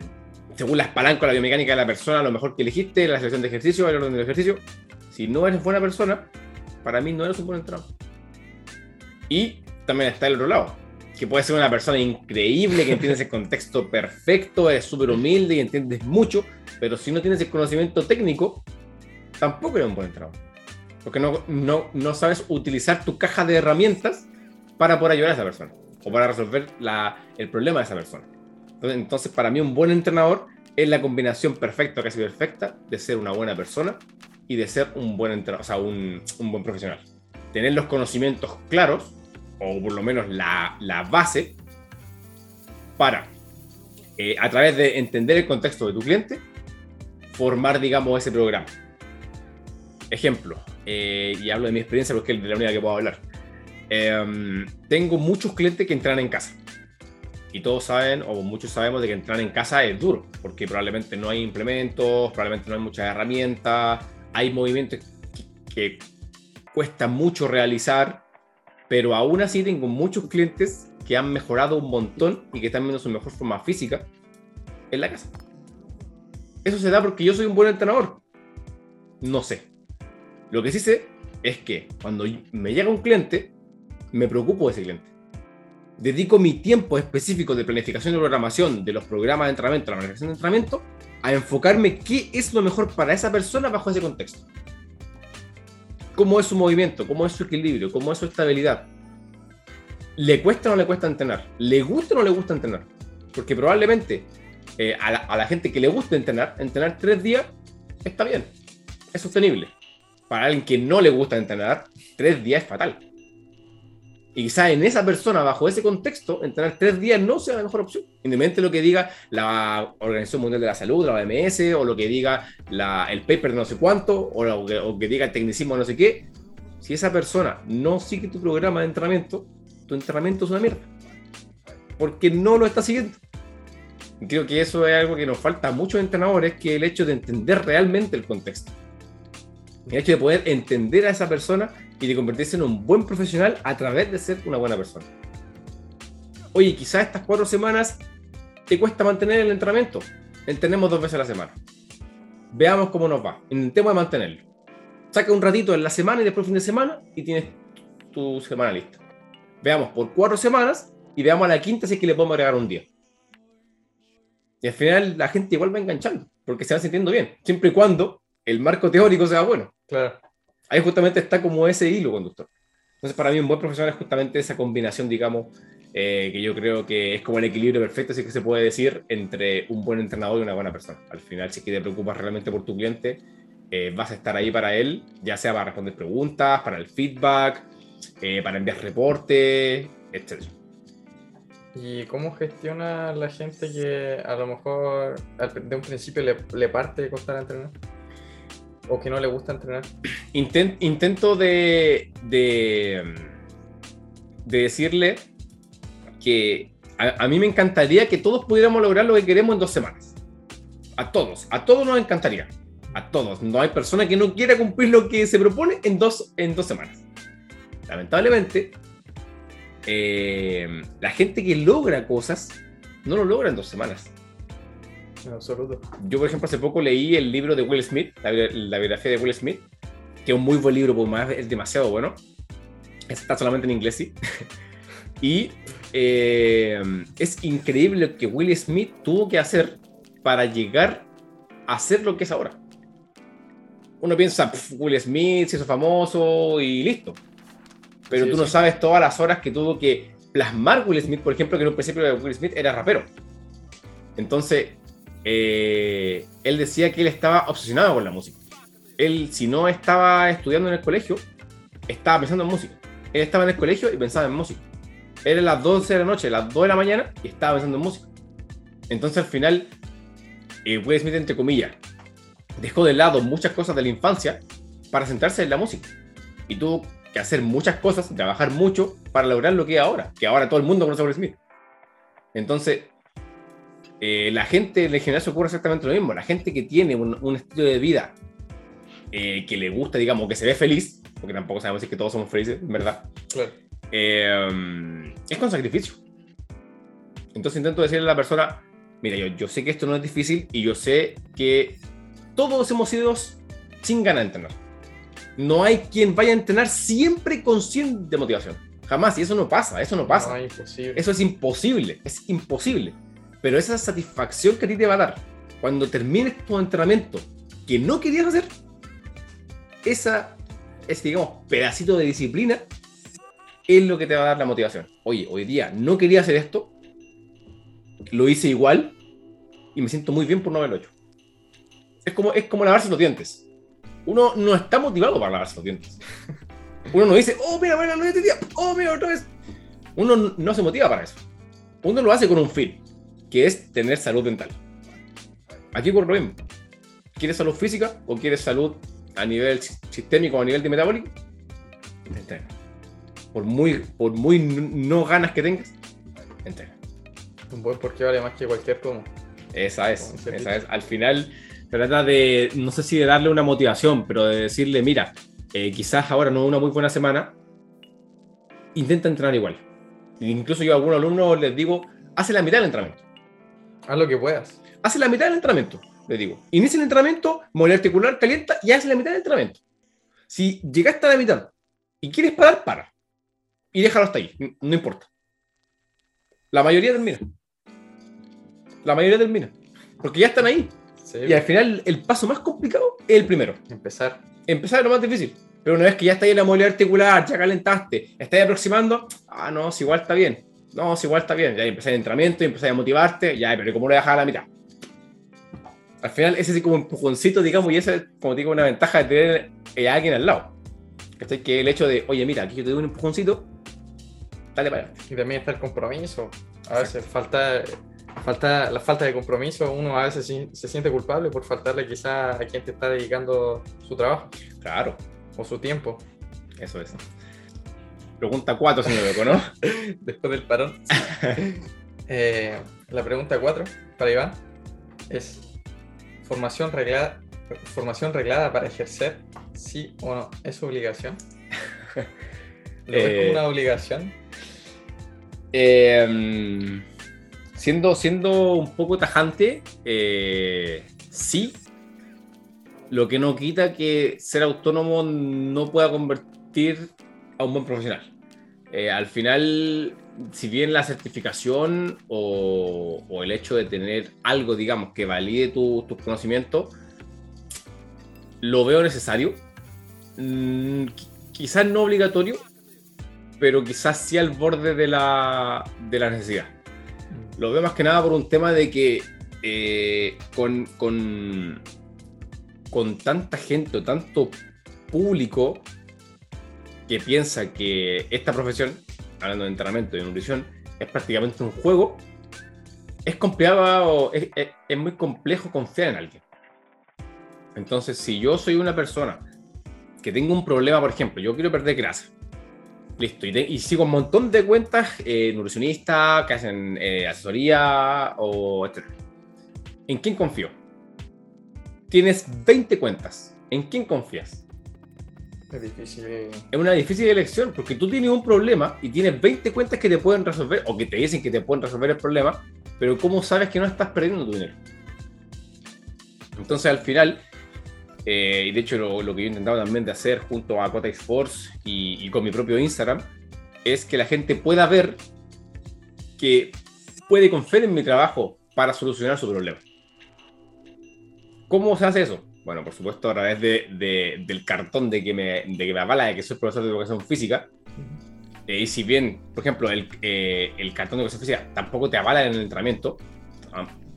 según las palancas, la biomecánica de la persona, lo mejor que elegiste, la selección de ejercicio, el orden del ejercicio, si no eres buena persona, para mí no eres un buen entrenador. Y también está el otro lado, que puede ser una persona increíble, que entiendes el contexto perfecto, es súper humilde y entiendes mucho, pero si no tienes el conocimiento técnico, tampoco eres un buen entrenador. Porque no, no, no sabes utilizar tu caja de herramientas para poder ayudar a esa persona o para resolver la, el problema de esa persona. Entonces, entonces, para mí, un buen entrenador es la combinación perfecta, casi perfecta, de ser una buena persona y de ser un buen entrenador, o sea, un, un buen profesional. Tener los conocimientos claros o por lo menos la, la base, para, eh, a través de entender el contexto de tu cliente, formar, digamos, ese programa. Ejemplo, eh, y hablo de mi experiencia porque es de la única que puedo hablar. Em, tengo muchos clientes que entran en casa. Y todos saben, o muchos sabemos, de que entrar en casa es duro, porque probablemente no hay implementos, probablemente no hay muchas herramientas, hay movimientos que, que cuesta mucho realizar pero aún así tengo muchos clientes que han mejorado un montón y que están viendo su mejor forma física en la casa. Eso se da porque yo soy un buen entrenador. No sé. Lo que sí sé es que cuando me llega un cliente, me preocupo de ese cliente. Dedico mi tiempo específico de planificación y programación de los programas de entrenamiento, la planificación de entrenamiento, a enfocarme qué es lo mejor para esa persona bajo ese contexto cómo es su movimiento, cómo es su equilibrio, cómo es su estabilidad. ¿Le cuesta o no le cuesta entrenar? ¿Le gusta o no le gusta entrenar? Porque probablemente eh, a, la, gente que le gusta entrenar, entrenar tres días está bien, es sostenible. Para alguien que no le gusta entrenar, tres días es fatal. Y quizá en esa persona, bajo ese contexto, entrenar tres días no sea la mejor opción. Independientemente de lo que diga la Organización Mundial de la Salud, la OMS, o lo que diga el paper de no sé cuánto, o lo que, diga el tecnicismo no sé qué. Si esa persona no sigue tu programa de entrenamiento, tu entrenamiento es una mierda. Porque no lo está siguiendo. creo que eso es algo que nos falta a muchos entrenadores, que el hecho de entender realmente el contexto. El hecho de poder entender a esa persona y de convertirse en un buen profesional a través de ser una buena persona. Oye, quizás estas cuatro semanas te cuesta mantener el entrenamiento. Entrenemos dos veces a la semana. Veamos cómo nos va. Intentemos mantenerlo. Saca un ratito en la semana y después el fin de semana y tienes tu semana lista. Veamos por cuatro semanas y veamos a la quinta si es que le podemos agregar un día. Y al final la gente igual va enganchando, porque se va sintiendo bien, siempre y cuando el marco teórico sea bueno. Claro ahí justamente está como ese hilo conductor. Entonces, para mí, un buen profesional es justamente esa combinación, digamos, eh, que yo creo que es como el equilibrio perfecto, así que se puede decir, entre un buen entrenador y una buena persona. Al final, si que te preocupas realmente por tu cliente, eh, vas a estar ahí para él, ya sea para responder preguntas, para el feedback, eh, para enviar reportes, etc. ¿Y cómo gestiona la gente que a lo mejor de un principio le, le parte costar entrenar? ¿O que no le gusta entrenar? intento de, de, decirle que a, mí me encantaría que todos pudiéramos lograr lo que queremos en dos semanas. A todos, a todos nos encantaría. A todos. No hay persona que no quiera cumplir lo que se propone en dos, en dos semanas. Lamentablemente, eh, la gente que logra cosas no lo logra en dos semanas. En absoluto. Yo, por ejemplo, hace poco leí el libro de Will Smith, la, biografía de Will Smith, que es un muy buen libro, porque más es demasiado bueno. Está solamente en inglés, sí. <laughs> y eh, es increíble lo que Will Smith tuvo que hacer para llegar a ser lo que es ahora. Uno piensa, Will Smith se hizo famoso y listo. Pero tú no sabes todas las horas que tuvo que plasmar Will Smith, por ejemplo, que en un principio Will Smith era rapero. Entonces, eh, él decía que él estaba obsesionado con la música. Él, si no estaba estudiando en el colegio, estaba pensando en música. Él estaba en el colegio y pensaba en música. Era las 12 de la noche, las 2 de la mañana y estaba pensando en música. Entonces al final, eh, Will Smith, entre comillas, dejó de lado muchas cosas de la infancia para centrarse en la música. Y tuvo que hacer muchas cosas, trabajar mucho para lograr lo que es ahora, que ahora todo el mundo conoce a Will Smith. Entonces, eh, la gente en el gimnasio ocurre exactamente lo mismo. La gente que tiene un, estilo de vida eh, que le gusta, digamos, que se ve feliz, porque tampoco sabemos si que todos somos felices, ¿verdad? Eh, es con sacrificio. Entonces intento decirle a la persona, mira, yo, yo sé que esto no es difícil y yo sé que todos hemos ido sin ganas de entrenar. No hay quien vaya a entrenar siempre con 100 de motivación. Jamás, y eso no pasa, eso no pasa. eso es imposible, es imposible. Pero esa satisfacción que a ti te va a dar cuando termines tu entrenamiento que no querías hacer, esa, ese, digamos, pedacito de disciplina es lo que te va a dar la motivación. Oye, hoy día no quería hacer esto, lo hice igual y me siento muy bien por no haberlo hecho. Es como, es como lavarse los dientes. Uno no está motivado para lavarse los dientes. <laughs> Uno no dice, oh, mira, mira, lo este día, oh, mira, otra vez. Uno no se motiva para eso. Uno lo hace con un fin que es tener salud dental. Aquí ocurre lo mismo. ¿Quieres salud física o quieres salud a nivel sistémico o a nivel de metabólico? Entrena. Por muy, por muy no ganas que tengas, entrena. Un buen porque vale más que cualquier como. Esa es, esa es. Al final se trata de, no sé si de darle una motivación, pero de decirle, mira, eh, quizás ahora no es una muy buena semana, intenta entrenar igual. Incluso yo a algunos alumnos les digo, hace la mitad del entrenamiento. Haz lo que puedas. Hace la mitad del entrenamiento, le digo. Inicia el entrenamiento, mueve articular, calienta y hace la mitad del entrenamiento. Si llegaste a la mitad y quieres parar, para. Y déjalo hasta ahí, no importa. La mayoría termina. La mayoría termina. Porque ya están ahí. Y al final el paso más complicado es el primero. Empezar. Empezar es lo más difícil. Pero una vez que ya está ahí en la movilidad articular, ya calentaste, estás aproximando, ah, no, si igual está bien. No, si igual está bien. Ya empecé el entrenamiento, empecé a motivarte, ya, pero ¿cómo lo dejas a la mitad? Al final, ese es como un empujoncito, digamos, y esa es, como digo, una ventaja de tener eh, a alguien al lado. Que el hecho de, oye, mira, aquí yo te doy un empujoncito, dale para adelante. Y también está el compromiso. A veces falta, falta la falta de compromiso, uno a veces se siente culpable por faltarle quizá a quien te está dedicando su trabajo. Claro. O su tiempo. Eso es. Pregunta 4, señor Beco, ¿no? <laughs> Después del parón. <laughs> Eh, la pregunta 4 para Iván es: ¿formación reglada, ¿formación reglada para ejercer? ¿Sí o no? ¿Es obligación? <laughs> ¿Lo es como eh, una obligación? Em, siendo, siendo un poco tajante, eh, sí. Lo que no quita que ser autónomo no pueda convertir a un buen profesional. Eh, al final, si bien la certificación o, el hecho de tener algo, digamos, que valide tus conocimientos, lo veo necesario. Mm, quizás no obligatorio, pero quizás sí al borde de la, de la necesidad. Lo veo más que nada por un tema de que eh, con, con, con tanta gente o tanto público que piensa que esta profesión, hablando de entrenamiento y nutrición, es prácticamente un juego, es complicado, es, muy complejo confiar en alguien. Entonces, si yo soy una persona que tengo un problema, por ejemplo, yo quiero perder grasa, listo, y, sigo un montón de cuentas eh, nutricionistas que hacen eh, asesoría o etc. ¿En quién confío? Tienes 20 cuentas. ¿En quién confías? Es difícil. Es una difícil elección porque tú tienes un problema y tienes 20 cuentas que te pueden resolver o que te dicen que te pueden resolver el problema, pero ¿cómo sabes que no estás perdiendo tu dinero? Entonces al final, eh, y de hecho lo, que yo he intentado también de hacer junto a Cotex Force y, y con mi propio Instagram, es que la gente pueda ver que puede confiar en mi trabajo para solucionar su problema. ¿Cómo se hace eso? Bueno, por supuesto, a través de, del cartón de que, me, de que me avala de que soy profesor de educación física. Eh, y si bien, por ejemplo, el, eh, el, cartón de educación física tampoco te avala en el entrenamiento,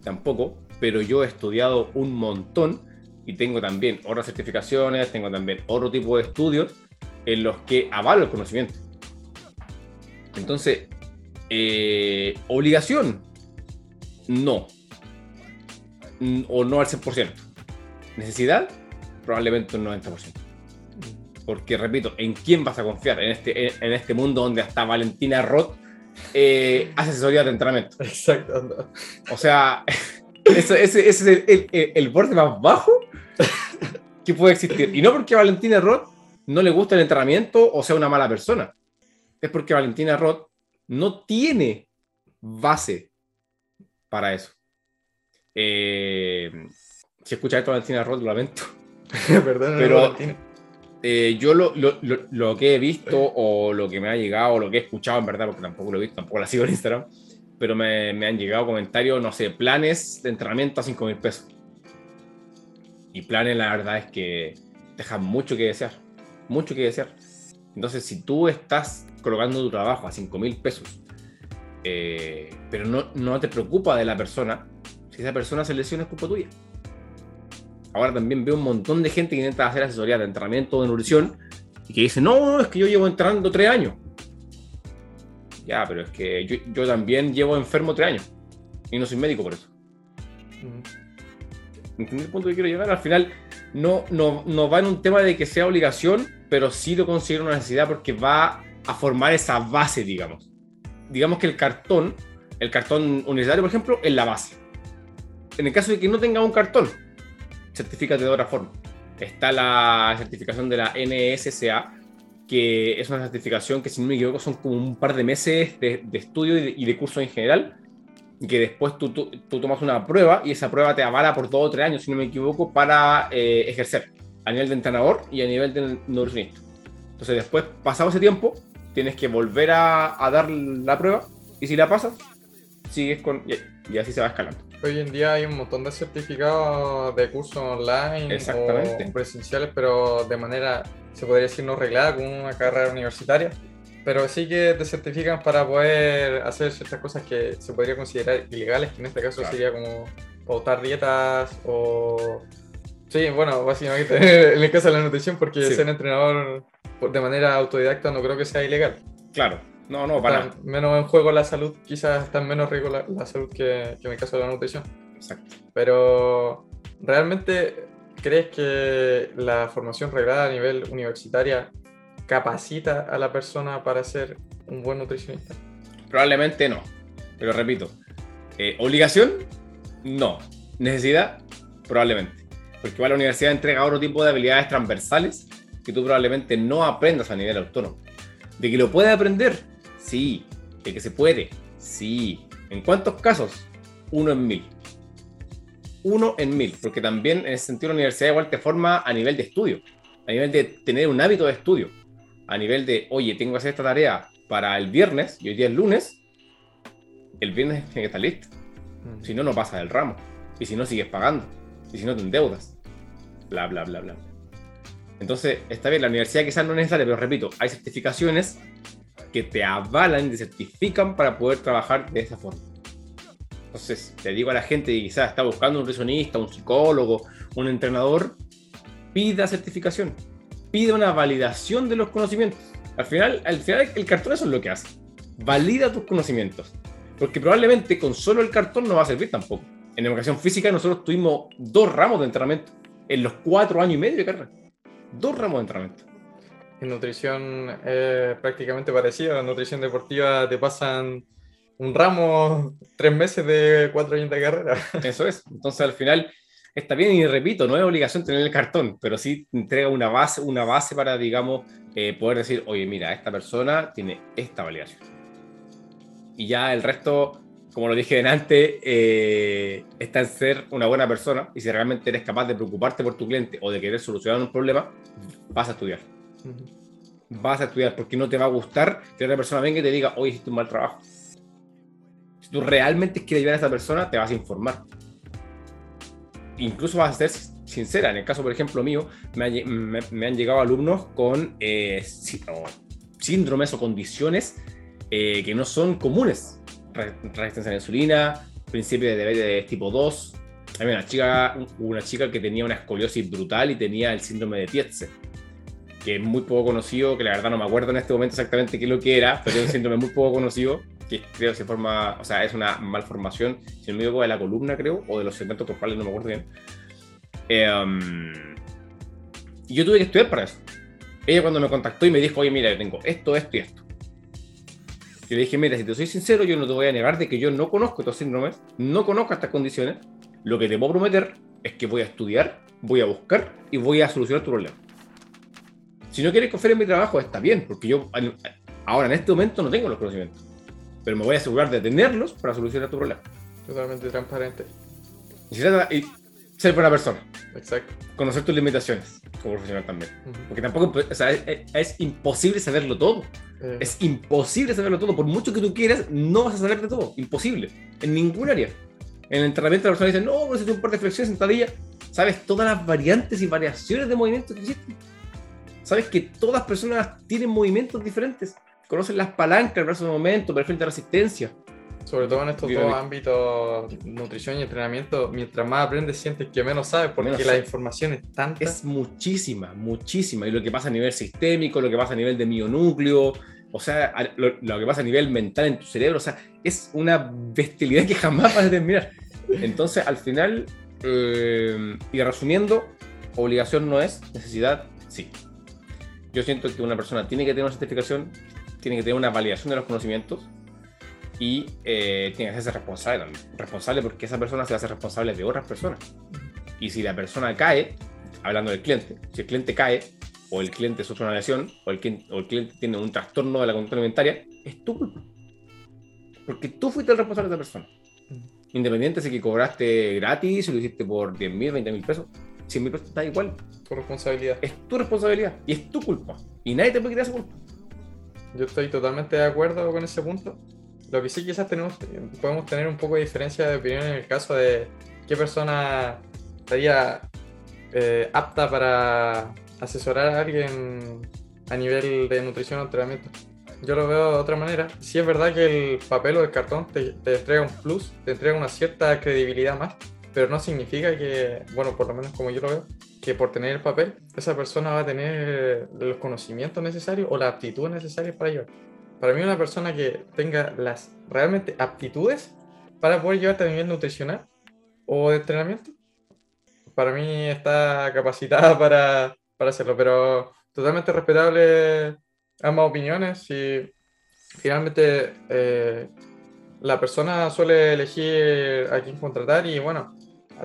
tampoco, pero yo he estudiado un montón y tengo también otras certificaciones, tengo también otro tipo de estudios en los que avalo el conocimiento. Entonces, eh, obligación, no. O no al 100%. Necesidad, probablemente un 90%. Porque, repito, ¿en quién vas a confiar? En este, en, este mundo donde hasta Valentina Roth eh, hace asesoría de entrenamiento. Exacto. O sea, <laughs> ese, es el, el, borde más bajo que puede existir. Y no porque Valentina Roth no le gusta el entrenamiento o sea una mala persona. Es porque Valentina Roth no tiene base para eso. Eh, si escuchas esto, Valentina Roth, lo lamento. <laughs> Perdón, pero eh, yo lo, lo, lo, que he visto o lo que me ha llegado, o lo que he escuchado en verdad, porque tampoco lo he visto, tampoco la sigo en Instagram, pero me, me han llegado comentarios, no sé, planes de entrenamiento a 5 mil pesos. Y planes, la verdad es que dejan mucho que desear, mucho que desear. Entonces, si tú estás colocando tu trabajo a 5 mil pesos, eh, pero no, no te preocupa de la persona, si esa persona se lesiona es culpa tuya ahora también veo un montón de gente que intenta hacer asesoría de entrenamiento, de nutrición, y que dice, no, es que yo llevo entrenando tres años. Ya, pero es que yo, también llevo enfermo tres años, y no soy médico por eso. ¿Entendés el punto que quiero llegar? Al final, no, no, no va en un tema de que sea obligación, pero sí lo considero una necesidad porque va a formar esa base, digamos. Digamos que el cartón, el cartón universitario, por ejemplo, es la base. En el caso de que no tenga un cartón, certifícate de otra forma. Está la certificación de la NSCA, que es una certificación que, si no me equivoco, son como un par de meses de, estudio y de, curso en general, y que después tú, tú, tomas una prueba y esa prueba te avala por dos o tres años, si no me equivoco, para eh, ejercer a nivel de entrenador y a nivel de nutricionista. Entonces, después, pasado ese tiempo, tienes que volver a, dar la prueba y si la pasas, sigues con. y así se va escalando. Hoy en día hay un montón de certificados de cursos online o presenciales, pero de manera, se podría decir, no reglada, con una carrera universitaria. Pero sí que te certifican para poder hacer ciertas cosas que se podría considerar ilegales, que en este caso sería como pautar dietas o... Sí, bueno, básicamente en el caso de la nutrición, porque ser entrenador de manera autodidacta no creo que sea ilegal. Claro, no, no, para. menos en juego la salud, quizás está en menos riesgo la, salud que, que, en el caso de la nutrición. Exacto. Pero, ¿realmente crees que la formación reglada a nivel universitaria capacita a la persona para ser un buen nutricionista? Probablemente no. Pero repito, eh, ¿obligación? No. ¿Necesidad? Probablemente. Porque igual la universidad entrega otro tipo de habilidades transversales que tú probablemente no aprendas a nivel autónomo. De que lo puedes aprender, Sí. ¿De que se puede? Sí. ¿En cuántos casos? Uno en mil. Uno en mil. Porque también en ese sentido la universidad igual te forma a nivel de estudio. A nivel de tener un hábito de estudio. A nivel de, oye, tengo que hacer esta tarea para el viernes y hoy día es lunes. El viernes tiene que estar listo. Si no, no pasa del ramo. Y si no, sigues pagando. Y si no, te endeudas. Bla, bla, bla, bla. Entonces, está bien, la universidad quizás no es necesaria, pero repito, hay certificaciones que te avalan y te certifican para poder trabajar de esa forma. Entonces, te digo a la gente que quizás está buscando un nutricionista, un psicólogo, un entrenador, pida certificación, pida una validación de los conocimientos. Al final, al final el cartón eso es lo que hace. valida tus conocimientos. Porque probablemente con solo el cartón no va a servir tampoco. En educación física nosotros tuvimos dos ramos de entrenamiento en los cuatro años y medio de carrera. Dos ramos de entrenamiento. En nutrición es prácticamente parecido. En nutrición deportiva te pasan un ramo, tres meses de cuatro años de carrera. <laughs> Eso es. Entonces al final está bien y repito, no es obligación tener el cartón, pero sí entrega una base, una base para, digamos, eh, poder decir, oye, mira, esta persona tiene esta validación. Y ya el resto, como lo dije antes, eh, está en ser una buena persona y si realmente eres capaz de preocuparte por tu cliente o de querer solucionar un problema, vas a estudiar. Vas a estudiar porque no te va a gustar que otra persona venga y te diga, oye, hiciste un mal trabajo. Si tú realmente quieres ayudar a esa persona, te vas a informar incluso vas a ser sincera. En el caso, por ejemplo, mío, me, han llegado alumnos con eh, síndromes o condiciones eh, que no son comunes. Resistencia a la insulina, principio de diabetes tipo 2. Hay una chica, una chica que tenía una escoliosis brutal y tenía el síndrome de Tietze, que es muy poco conocido, que la verdad no me acuerdo en este momento exactamente qué es lo que era, pero es un síndrome muy poco conocido que creo que se forma, o sea, es una malformación, si no me equivoco, de la columna, creo, o de los segmentos corporales, no me acuerdo bien. Eh, y yo tuve que estudiar para eso. Ella cuando me contactó y me dijo, oye, mira, yo tengo esto, esto y esto. Yo le dije, mira, si te soy sincero, yo no te voy a negar de que yo no conozco estos síndromes, no conozco estas condiciones. Lo que te puedo prometer es que voy a estudiar, voy a buscar y voy a solucionar tu problema. Si no quieres confiar en mi trabajo, está bien, porque yo ahora en este momento no tengo los conocimientos pero me voy a asegurar de tenerlos para solucionar tu problema. Totalmente transparente. Y, ser buena persona. Exacto. Conocer tus limitaciones como profesional también. Porque tampoco, o sea, es, imposible saberlo todo. Eh. Es imposible saberlo todo. Por mucho que tú quieras, no vas a saber de todo. Imposible. En ningún área. En el entrenamiento la persona dice, no, si un par de flexiones sentadilla, sabes todas las variantes y variaciones de movimientos que existen. Sabes que todas personas tienen movimientos diferentes conocen las palancas, el brazo de momento, perfil de resistencia. Sobre todo en estos dos ámbitos, nutrición y entrenamiento, mientras más aprendes, sientes que menos sabes, porque la información es tanta. Es muchísima, muchísima. Y lo que pasa a nivel sistémico, lo que pasa a nivel de mionúcleo, o sea, lo, que pasa a nivel mental en tu cerebro, o sea, es una bestialidad que jamás vas a terminar. Entonces, al final, eh, y resumiendo, obligación no es, necesidad sí. Yo siento que una persona tiene que tener una certificación, tiene que tener una validación de los conocimientos y eh, tiene que hacerse responsable también. Responsable porque esa persona se hace responsable de otras personas. Y si la persona cae, hablando del cliente, si el cliente cae, o el cliente sufre una lesión, o el, cliente tiene un trastorno de la conducta alimentaria, es tu culpa. Porque tú fuiste el responsable de esa persona. Independiente si que cobraste gratis, si lo hiciste por 10 mil, 20 mil pesos, 100 mil pesos, está igual. Tu responsabilidad. Es tu responsabilidad y es tu culpa. Y nadie te puede quitar esa culpa. Yo estoy totalmente de acuerdo con ese punto. Lo que sí quizás tenemos, podemos tener un poco de diferencia de opinión en el caso de qué persona estaría eh, apta para asesorar a alguien a nivel de nutrición o entrenamiento. Yo lo veo de otra manera. Sí es verdad que el papel o el cartón te, te entrega un plus, te entrega una cierta credibilidad más, pero no significa que, bueno, por lo menos como yo lo veo, que por tener el papel, esa persona va a tener los conocimientos necesarios o las aptitudes necesarias para llevar. Para mí, una persona que tenga las realmente aptitudes para poder llevarte a nivel nutricional o de entrenamiento, para mí está capacitada <laughs> para, para hacerlo, pero totalmente respetable ambas opiniones y finalmente eh, la persona suele elegir a quién contratar y bueno,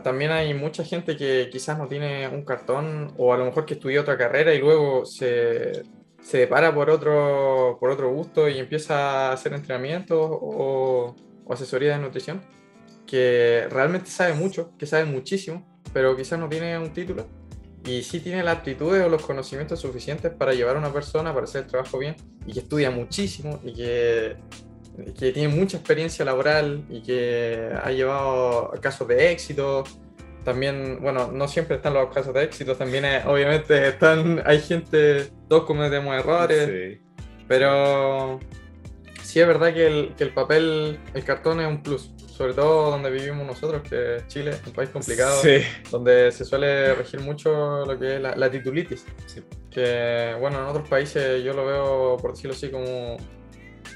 también hay mucha gente que quizás no tiene un cartón o a lo mejor que estudió otra carrera y luego se, se depara por otro, por otro gusto y empieza a hacer entrenamiento o, asesoría de nutrición, que realmente sabe mucho, que sabe muchísimo, pero quizás no tiene un título y sí tiene las aptitudes o los conocimientos suficientes para llevar a una persona para hacer el trabajo bien y que estudia muchísimo y que que tiene mucha experiencia laboral y que ha llevado casos de éxito. También, bueno, no siempre están los casos de éxito, también obviamente están, hay gente, todos cometemos errores, pero sí es verdad que el, que el, papel, el cartón es un plus, sobre todo donde vivimos nosotros, que es Chile, un país complicado, donde se suele regir mucho lo que es la, titulitis. Que, bueno, en otros países yo lo veo, por decirlo así, como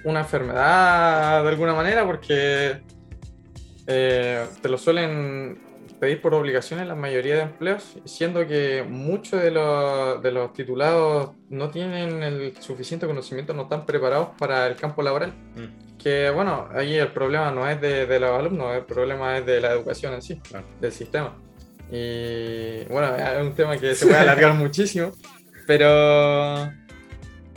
una enfermedad de alguna manera porque eh, te lo suelen pedir por obligación en la mayoría de empleos, siendo que muchos de los, de los titulados no tienen el suficiente conocimiento, no están preparados para el campo laboral. Mm. Que bueno, ahí el problema no es de, de, los alumnos, el problema es de la educación en sí, del sistema. Y bueno, es un tema que se puede alargar <laughs> muchísimo, pero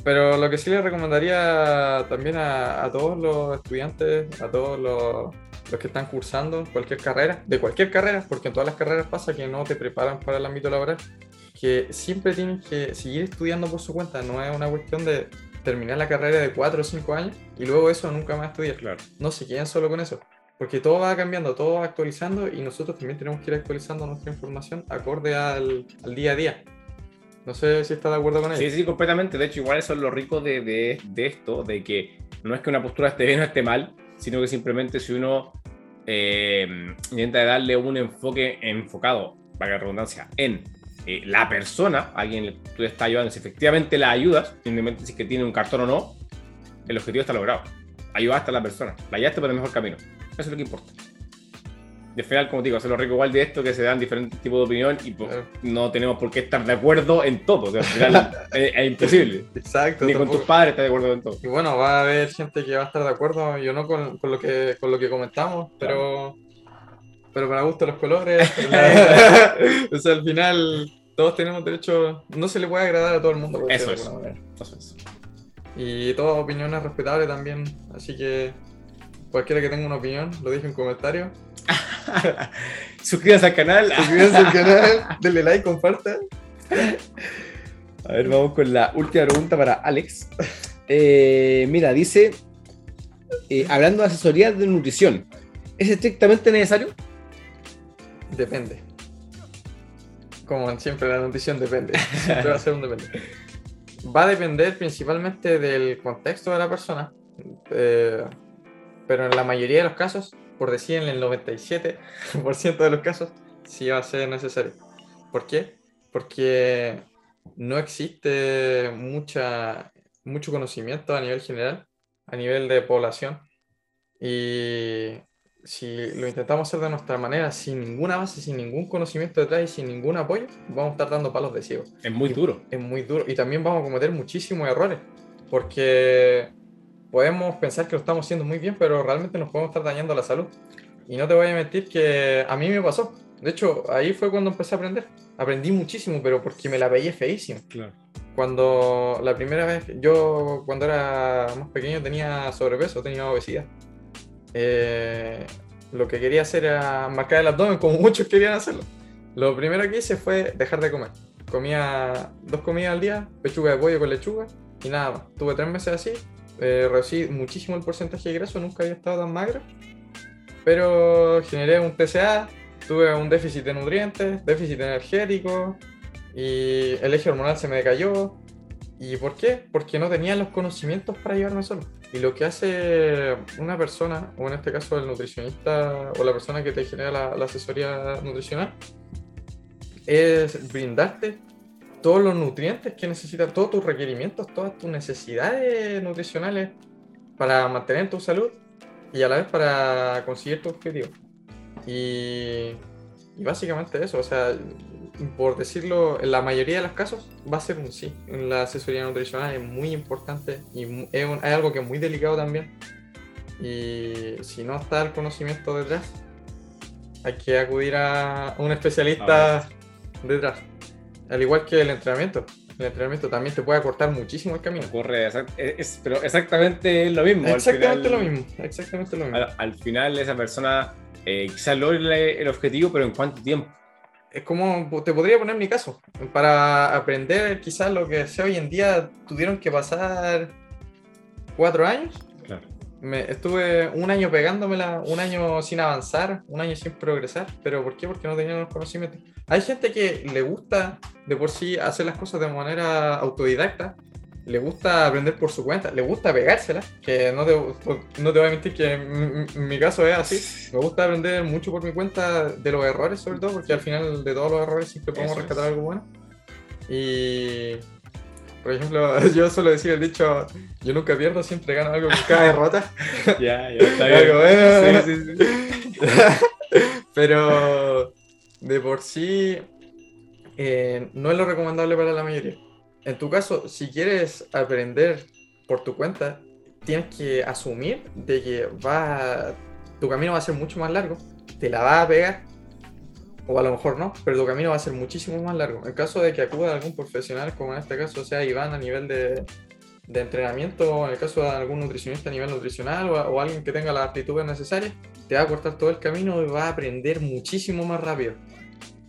pero lo que sí le recomendaría también a, todos los estudiantes, a todos los, que están cursando cualquier carrera, de cualquier carrera, porque en todas las carreras pasa que no te preparan para el ámbito laboral, que siempre tienen que seguir estudiando por su cuenta, no es una cuestión de terminar la carrera de 4 o 5 años y luego eso nunca más estudiar. Claro. No se queden solo con eso, porque todo va cambiando, todo va actualizando y nosotros también tenemos que ir actualizando nuestra información acorde al, al día a día. No sé si está de acuerdo con eso. Sí, sí, completamente. De hecho, igual eso es lo rico de, de, de, esto, de que no es que una postura esté bien o esté mal, sino que simplemente si uno eh, intenta darle un enfoque enfocado, para la redundancia, en eh, la persona, alguien tú le estás ayudando, si efectivamente la ayudas, independientemente si es que tiene un cartón o no, el objetivo está logrado. Ayudaste a la persona, la ayudaste por el mejor camino. Eso es lo que importa de final, como digo, se lo rico igual de esto que se dan diferentes tipos de opinión y pues, no tenemos por qué estar de acuerdo en todo. al final <laughs> es, imposible. Exacto. Ni con tus padres estás de acuerdo en todo. Y bueno, va a haber gente que va a estar de acuerdo, yo no con, con lo, que, con lo que comentamos, pero, pero para gusto los colores. <laughs> <laughs> o sea, al final todos tenemos derecho, no se le puede agradar a todo el mundo. Eso es. Eso es. Y toda opinión es respetable también, así que cualquiera que tenga una opinión, lo deje en comentarios. <laughs> Suscríbanse al canal. Suscríbanse al canal, <laughs> denle like, compartan. A ver, vamos con la última pregunta para Alex. Eh, mira, dice, eh, hablando de asesoría de nutrición, ¿es estrictamente necesario? Depende. Como siempre, la nutrición depende. <laughs> Siempre va a ser un depende. Va a depender principalmente del contexto de la persona, eh, pero en la mayoría de los casos por decir en el 97% <laughs> de los casos, sí va a ser necesario. ¿Por qué? Porque no existe mucha, mucho conocimiento a nivel general, a nivel de población. Y si lo intentamos hacer de nuestra manera, sin ninguna base, sin ningún conocimiento detrás y sin ningún apoyo, vamos a estar dando palos de ciego. Es muy duro. Es muy duro. Y también vamos a cometer muchísimos errores. Porque podemos pensar que lo estamos haciendo muy bien, pero realmente nos podemos estar dañando la salud. Y no te voy a mentir que a mí me pasó. De hecho, ahí fue cuando empecé a aprender. Aprendí muchísimo, pero porque me la veía feísimo. Claro. Cuando la primera vez, yo cuando era más pequeño tenía sobrepeso, tenía obesidad. Eh, lo que quería hacer era marcar el abdomen como <laughs> muchos querían hacerlo. Lo primero que hice fue dejar de comer. Comía dos comidas al día, pechuga de pollo con lechuga y nada más. Tuve tres meses así eh, reducí muchísimo el porcentaje de grasa, nunca había estado tan magro, pero generé un TCA, tuve un déficit de nutrientes, déficit energético y el eje hormonal se me decayó. ¿Y por qué? Porque no tenía los conocimientos para llevarme solo. Y lo que hace una persona, o en este caso el nutricionista o la persona que te genera la asesoría nutricional, es brindarte todos los nutrientes que necesitas, todos tus requerimientos, todas tus necesidades nutricionales para mantener tu salud y a la vez para conseguir tu objetivo. Y, y básicamente eso, o sea, por decirlo, en la mayoría de los casos va a ser un sí. En la asesoría nutricional es muy importante y es, algo que es muy delicado también. Y si no está el conocimiento detrás, hay que acudir a un especialista detrás. Al igual que el entrenamiento. El entrenamiento también te puede acortar muchísimo el camino. Corre, es, pero exactamente lo mismo. Exactamente lo mismo. Exactamente lo mismo. Al, final esa persona eh, quizás logre el objetivo, pero ¿en cuánto tiempo? Es como, te podría poner mi caso. Para aprender quizás lo que sé hoy en día, tuvieron que pasar cuatro años. Me, estuve un año pegándomela, un año sin avanzar, un año sin progresar. ¿Pero por qué? Porque no tenía los conocimientos. Hay gente que le gusta de por sí hacer las cosas de manera autodidacta, le gusta aprender por su cuenta, le gusta pegársela, que no te, no te voy a mentir que en mi caso es así. Me gusta aprender mucho por mi cuenta de los errores, sobre todo, porque al final de todos los errores siempre podemos rescatar algo bueno. Y Por ejemplo, <laughs> yo suelo decir el dicho, yo nunca pierdo, siempre gano algo con cada derrota. ya, ya, está bien. sí, sí, sí. <laughs> Pero de por sí eh, no es lo recomendable para la mayoría. En tu caso, si quieres aprender por tu cuenta, tienes que asumir de que va, tu camino va a ser mucho más largo, te la va a pegar, o a lo mejor no, pero tu camino va a ser muchísimo más largo. En caso de que acuda algún profesional, como en este caso sea Iván a nivel de, de entrenamiento, o en el caso de algún nutricionista a nivel nutricional, o, o, alguien que tenga las aptitudes necesarias, te va a cortar todo el camino y va a aprender muchísimo más rápido.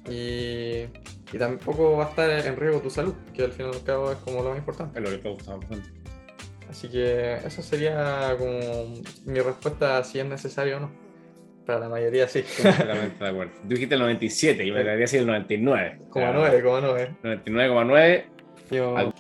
Y, y tampoco va a estar en riesgo tu salud, que al fin y al cabo es como lo más importante. Es lo que estamos buscando. Así que eso sería como mi respuesta si es necesario o no. Para la mayoría sí. Completamente de acuerdo. Tú dijiste el 97 y me debería decir el 99. Como 9, como 9. 99,9. Yo...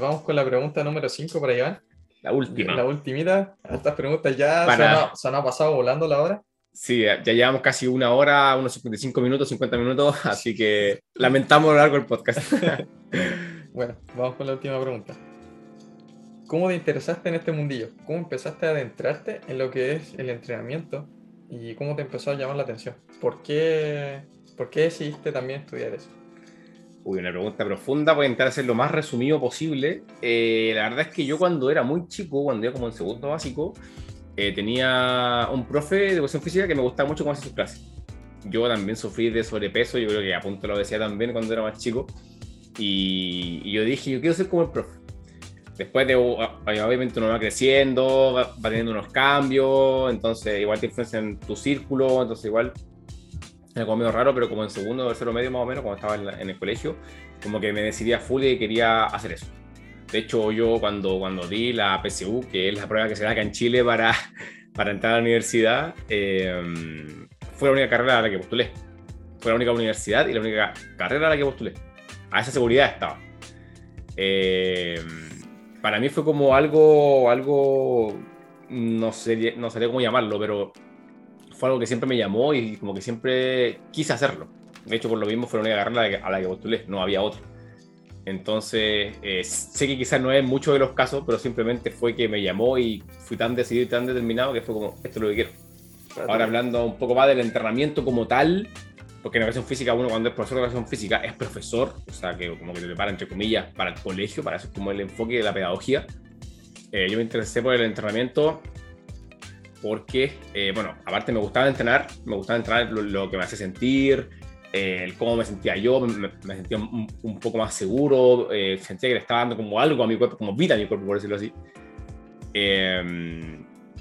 Vamos con la pregunta número 5 para Iván. La última. La ultimita. Estas preguntas ya Para- se, han, se han pasado volando la hora. Sí, ya llevamos casi una hora, unos 55 minutos, 50 minutos, <laughs> así que lamentamos lo largo del podcast. <laughs> Bueno, vamos con la última pregunta. ¿Cómo te interesaste en este mundillo? ¿Cómo empezaste a adentrarte en lo que es el entrenamiento? ¿Y cómo te empezó a llamar la atención? ¿Por qué, por qué decidiste también estudiar eso? Uy, una pregunta profunda, voy a intentar hacer lo más resumido posible. Eh, la verdad es que yo cuando era muy chico, cuando iba como en segundo básico, eh, tenía un profe de educación física que me gustaba mucho cómo hacía sus clases. Yo también sufrí de sobrepeso, yo creo que a punto lo decía también cuando era más chico. Y yo dije, yo quiero ser como el profe. Después de, obviamente uno va creciendo, va, teniendo unos cambios, entonces igual te influencia en tu círculo, entonces igual era como medio raro, pero como en segundo o tercero medio más o menos, cuando estaba en, la- en el colegio, como que me decidí a full y quería hacer eso. De hecho, yo cuando, cuando di la PSU, que es la prueba que se da acá en Chile para, <laughs> para entrar a la universidad, eh, fue la única carrera a la que postulé. Fue la única universidad y la única carrera a la que postulé. A esa seguridad estaba. Eh, para mí fue como algo, algo no sé, no sabría cómo llamarlo, pero fue algo que siempre me llamó y como que siempre quise hacerlo. De hecho, por lo mismo fue la única carrera a la que, postulé, no había otra. Entonces, eh, sé que quizás no es mucho de los casos, pero simplemente fue que me llamó y fui tan decidido y tan determinado que fue como, esto es lo que quiero. Ahora hablando un poco más del entrenamiento como tal, porque en educación física uno cuando es profesor de educación física es profesor, o sea que como que te prepara entre comillas para el colegio, para eso es como el enfoque de la pedagogía. Eh, yo me interesé por el entrenamiento porque, eh, bueno, aparte me gustaba entrenar, me gustaba entrenar lo, lo que me hace sentir, eh, el cómo me sentía yo, me, me sentía un, un poco más seguro, eh, sentía que le estaba dando como algo a mi cuerpo, como vida a mi cuerpo, por decirlo así. Eh,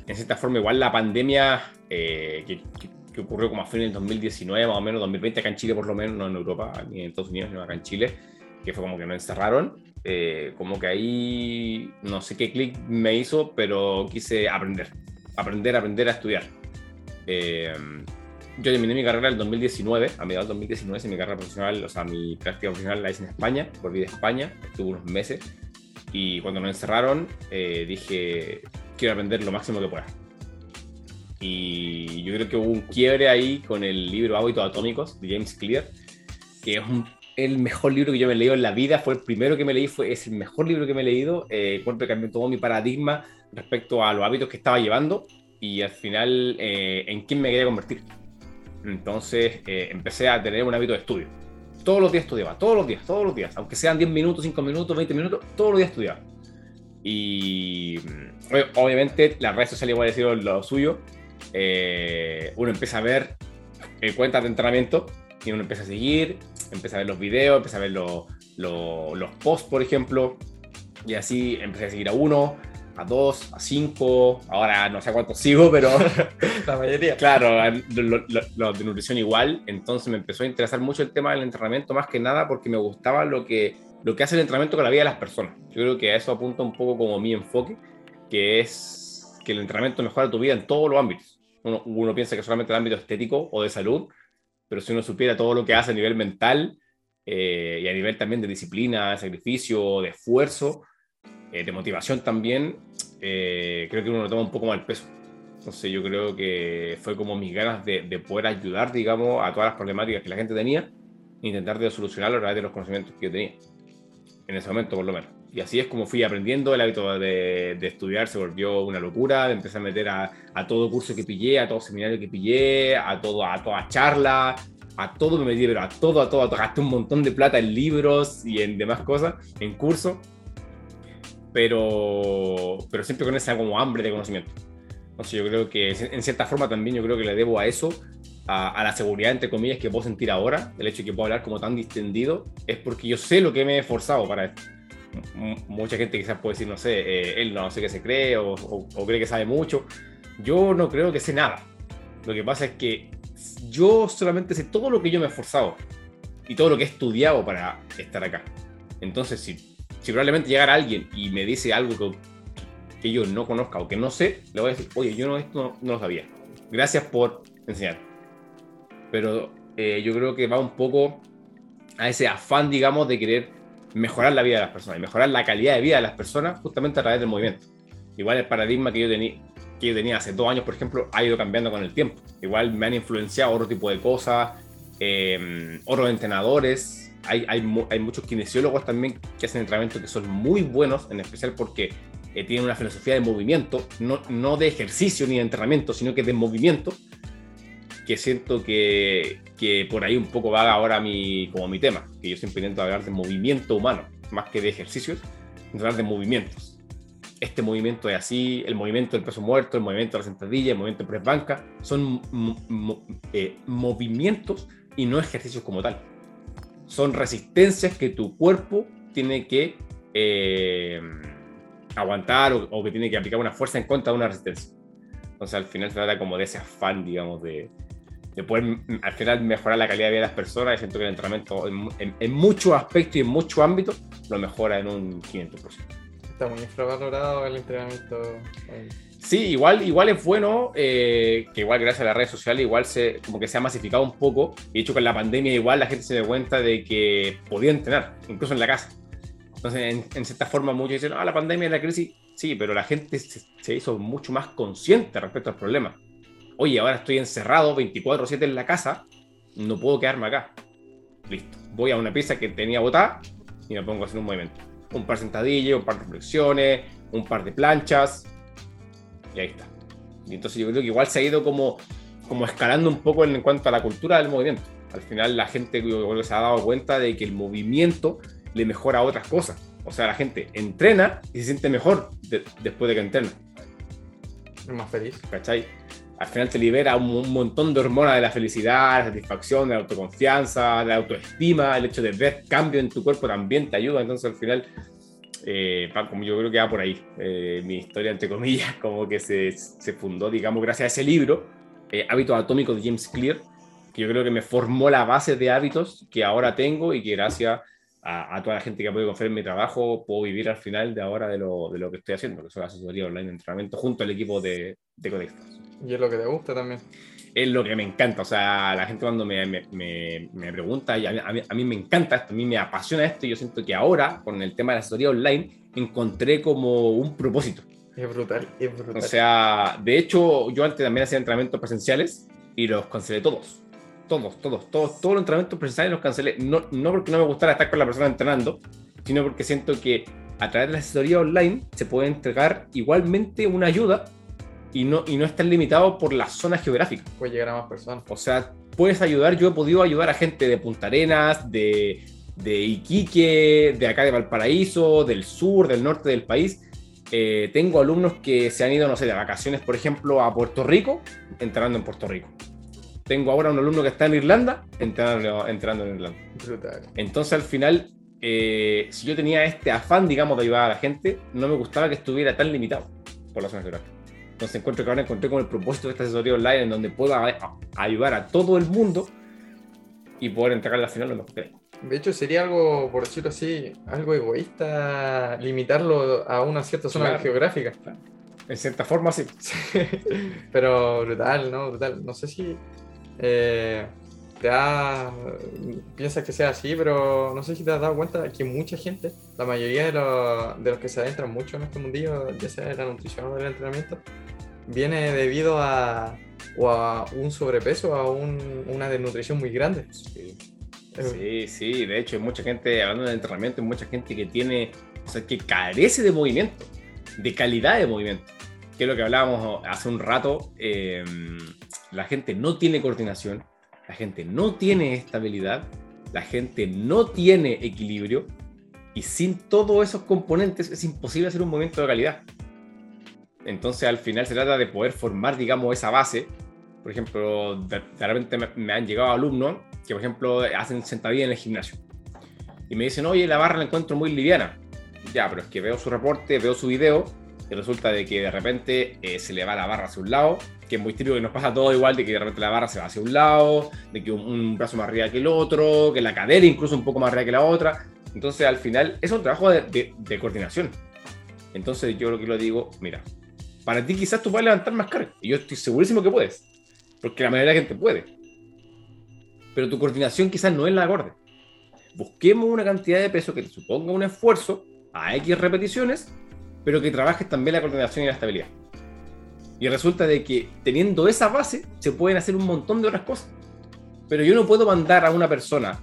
en cierta forma, igual la pandemia eh, que, que- que ocurrió como a fines del 2019, más o menos, 2020, acá en Chile por lo menos, no en Europa, ni en Estados Unidos, ni acá en Chile, que fue como que nos encerraron, eh, como que ahí no sé qué clic me hizo, pero quise aprender, aprender, aprender a estudiar. Eh, yo terminé mi carrera en el 2019, a mediados del 2019, hice mi carrera profesional, o sea, mi práctica profesional la hice en España, volví de España, estuve unos meses, y cuando nos encerraron, eh, dije, quiero aprender lo máximo que pueda. Y yo creo que hubo un quiebre ahí con el libro Hábitos Atómicos de James Clear, que es un- el mejor libro que yo me he leído en la vida, fue el primero que me leí, fue, es el mejor libro que me he leído, eh, que cambió todo mi paradigma respecto a los hábitos que estaba llevando y al final eh, en quién me quería convertir. Entonces eh, empecé a tener un hábito de estudio. Todos los días estudiaba, todos los días, todos los días, aunque sean 10 minutos, 5 minutos, 20 minutos, todos los días estudiaba. Y mm, ob- obviamente las redes sociales igual decir lo suyo. Eh, uno empieza a ver eh, cuentas de entrenamiento y uno empieza a seguir, empieza a ver los videos, empieza a ver los- los- los posts, por ejemplo, y así empecé a seguir a uno, a dos, a cinco, ahora no sé cuántos sigo, pero <laughs> La mayoría. claro, los lo, lo de nutrición igual, entonces me empezó a interesar mucho el tema del entrenamiento, más que nada porque me gustaba lo que, lo que hace el entrenamiento con la vida de las personas. Yo creo que a eso apunta un poco como mi enfoque, que es que el entrenamiento mejora tu vida en todos los ámbitos. Uno, uno piensa que solamente el ámbito estético o de salud, pero si uno supiera todo lo que hace a nivel mental eh, y a nivel también de disciplina, de sacrificio, de esfuerzo, eh, de motivación también, eh, creo que uno lo toma un poco más el peso. Entonces yo creo que fue como mis ganas de, de poder ayudar, digamos, a todas las problemáticas que la gente tenía intentar de solucionarlo a través de los conocimientos que yo tenía. en ese momento por lo menos. Y así es como fui aprendiendo, el hábito de, de estudiar se volvió una locura, me empecé a meter a, a, todo curso que pillé, a todo seminario que pillé, a, todo, a toda charla, a todo me metí, pero a todo, a todo, a todo, gasté un montón de plata en libros y en demás cosas, en cursos, pero, pero siempre con esa como hambre de conocimiento. Entonces yo creo que en cierta forma también yo creo que le debo a eso, a, a, la seguridad, entre comillas, que puedo sentir ahora, el hecho de que puedo hablar como tan distendido, es porque yo sé lo que me he esforzado para esto mucha gente quizás puede decir, no sé, eh, él no sé qué se cree o, o, cree que sabe mucho. Yo no creo que sé nada. Lo que pasa es que yo solamente sé todo lo que yo me he esforzado y todo lo que he estudiado para estar acá. Entonces, si, si probablemente llegara alguien y me dice algo que, que, yo no conozca o que no sé, le voy a decir, oye, yo no, esto no, lo sabía. Gracias por enseñar. Pero eh, yo creo que va un poco a ese afán, digamos, de querer mejorar la vida de las personas y mejorar la calidad de vida de las personas justamente a través del movimiento. Igual el paradigma que yo, tenía que yo tenía hace dos años, por ejemplo, ha ido cambiando con el tiempo. Igual me han influenciado otro tipo de cosas, eh, otros entrenadores. Hay, hay, hay, muchos kinesiólogos también que hacen entrenamiento que son muy buenos, en especial porque eh, tienen una filosofía de movimiento, no, no de ejercicio ni de entrenamiento, sino que de movimiento, que siento que, que, por ahí un poco va ahora mi, como mi tema, que yo siempre intento hablar de movimiento humano, más que de ejercicios, hablar de movimientos. Este movimiento es así, el movimiento del peso muerto, el movimiento de la sentadilla, el movimiento de press banca, son eh, movimientos y no ejercicios como tal. Son resistencias que tu cuerpo tiene que eh, aguantar o, o que tiene que aplicar una fuerza en contra de una resistencia. Entonces al final se trata como de ese afán, digamos, de, de poder mm, al final mejorar la calidad de vida de las personas y siento que el entrenamiento en, en, muchos aspectos y en muchos ámbitos lo mejora en un 500%. Está muy infravalorado el entrenamiento. Sí, igual, igual es bueno, eh, que igual gracias a las redes sociales igual se, como que se ha masificado un poco. Y de hecho con la pandemia igual la gente se dio cuenta de que podía entrenar, incluso en la casa. Entonces, en, en cierta forma muchos dicen, ah, la pandemia, la crisis, sí, pero la gente se, se hizo mucho más consciente respecto al problema oye, ahora estoy encerrado 24/7 en la casa, no puedo quedarme acá. Listo. Voy a una pieza que tenía botada y me pongo a hacer un movimiento. Un par de sentadillas, un par de flexiones, un par de planchas. Y ahí está. Y entonces yo creo que igual se ha ido como, como escalando un poco en cuanto a la cultura del movimiento. Al final la gente se ha dado cuenta de que el movimiento le mejora otras cosas. O sea, la gente entrena y se siente mejor después de que entrena. Es más feliz. ¿Cachai? Al final te libera un, montón de hormonas de la felicidad, la satisfacción, de la autoconfianza, de la autoestima, el hecho de ver cambio en tu cuerpo también te ayuda, entonces al final, eh, como yo creo que va por ahí, eh, mi historia entre comillas, <laughs> como que se, se, fundó, digamos, gracias a ese libro, eh, Hábitos Atómicos de James Clear, que yo creo que me formó la base de hábitos que ahora tengo y que gracias a, toda la gente que ha podido confiar en mi trabajo, puedo vivir al final de ahora de lo, de lo que estoy haciendo, que es la asesoría online de entrenamiento junto al equipo de, de y es lo que te gusta también. Es lo que me encanta, o sea, la gente cuando me, me, me, pregunta, y a mí, a, mí, me encanta esto, a mí me apasiona esto, y yo siento que ahora, con el tema de la asesoría online, encontré como un propósito. Es brutal, es brutal. O sea, de hecho, yo antes también hacía entrenamientos presenciales y los cancelé todos. Todos, todos, todos, todos los entrenamientos presenciales los cancelé. No, no porque no me gustara estar con la persona entrenando, sino porque siento que a través de la asesoría online se puede entregar igualmente una ayuda y no, y no están limitados por la zona geográfica. Puede llegar a más personas. O sea, puedes ayudar, yo he podido ayudar a gente de Punta Arenas, de, de Iquique, de acá de Valparaíso, del sur, del norte del país. Eh, tengo alumnos que se han ido, no sé, de vacaciones, por ejemplo, a Puerto Rico, entrando en Puerto Rico. Tengo ahora un alumno que está en Irlanda, entrando, entrando en Irlanda. Brutal. Entonces, al final, eh, si yo tenía este afán, digamos, de ayudar a la gente, no me gustaba que estuviera tan limitado por la zona geográfica. Entonces encuentro que ahora encontré con el propósito de esta asesoría online en donde pueda ayudar a todo el mundo y poder entregar la final lo mejor que De hecho, sería algo, por decirlo así, algo egoísta limitarlo a una cierta zona geográfica. En cierta forma, sí. <laughs> Pero brutal, ¿no? Brutal. No sé si eh, te ha, piensas que sea así, pero no sé si te has dado cuenta que mucha gente, la mayoría de, los, de los que se adentran mucho en este mundillo, ya sea de la nutrición o del entrenamiento, viene debido a, o a un sobrepeso o a un, una desnutrición muy grande. Sí, sí, de hecho hay mucha gente, hablando de entrenamiento, hay mucha gente que tiene, o sea, que carece de movimiento, de calidad de movimiento, que es lo que hablábamos hace un rato, eh, la gente no tiene coordinación, la gente no tiene estabilidad, la gente no tiene equilibrio, y sin todos esos componentes es imposible hacer un movimiento de calidad. Entonces al final se trata de poder formar, digamos, esa base. Por ejemplo, de, repente me, han llegado alumnos que, por ejemplo, hacen sentadilla en el gimnasio. Y me dicen, oye, la barra la encuentro muy liviana. Ya, pero es que veo su reporte, veo su video, y resulta de que de repente eh, se le va la barra hacia un lado, que es muy típico que nos pasa todo igual, de que de repente la barra se va hacia un lado, de que un, brazo más arriba que el otro, que la cadera incluso un poco más arriba que la otra. Entonces al final es un trabajo de, de coordinación. Entonces yo lo que lo digo, mira, para ti quizás tú puedes levantar más carga. Y yo estoy segurísimo que puedes. Porque la mayoría de la gente puede. Pero tu coordinación quizás no es la acorde. Busquemos una cantidad de peso que te suponga un esfuerzo a X repeticiones, pero que trabajes también la coordinación y la estabilidad. Y resulta de que teniendo esa base se pueden hacer un montón de otras cosas. Pero yo no puedo mandar a una persona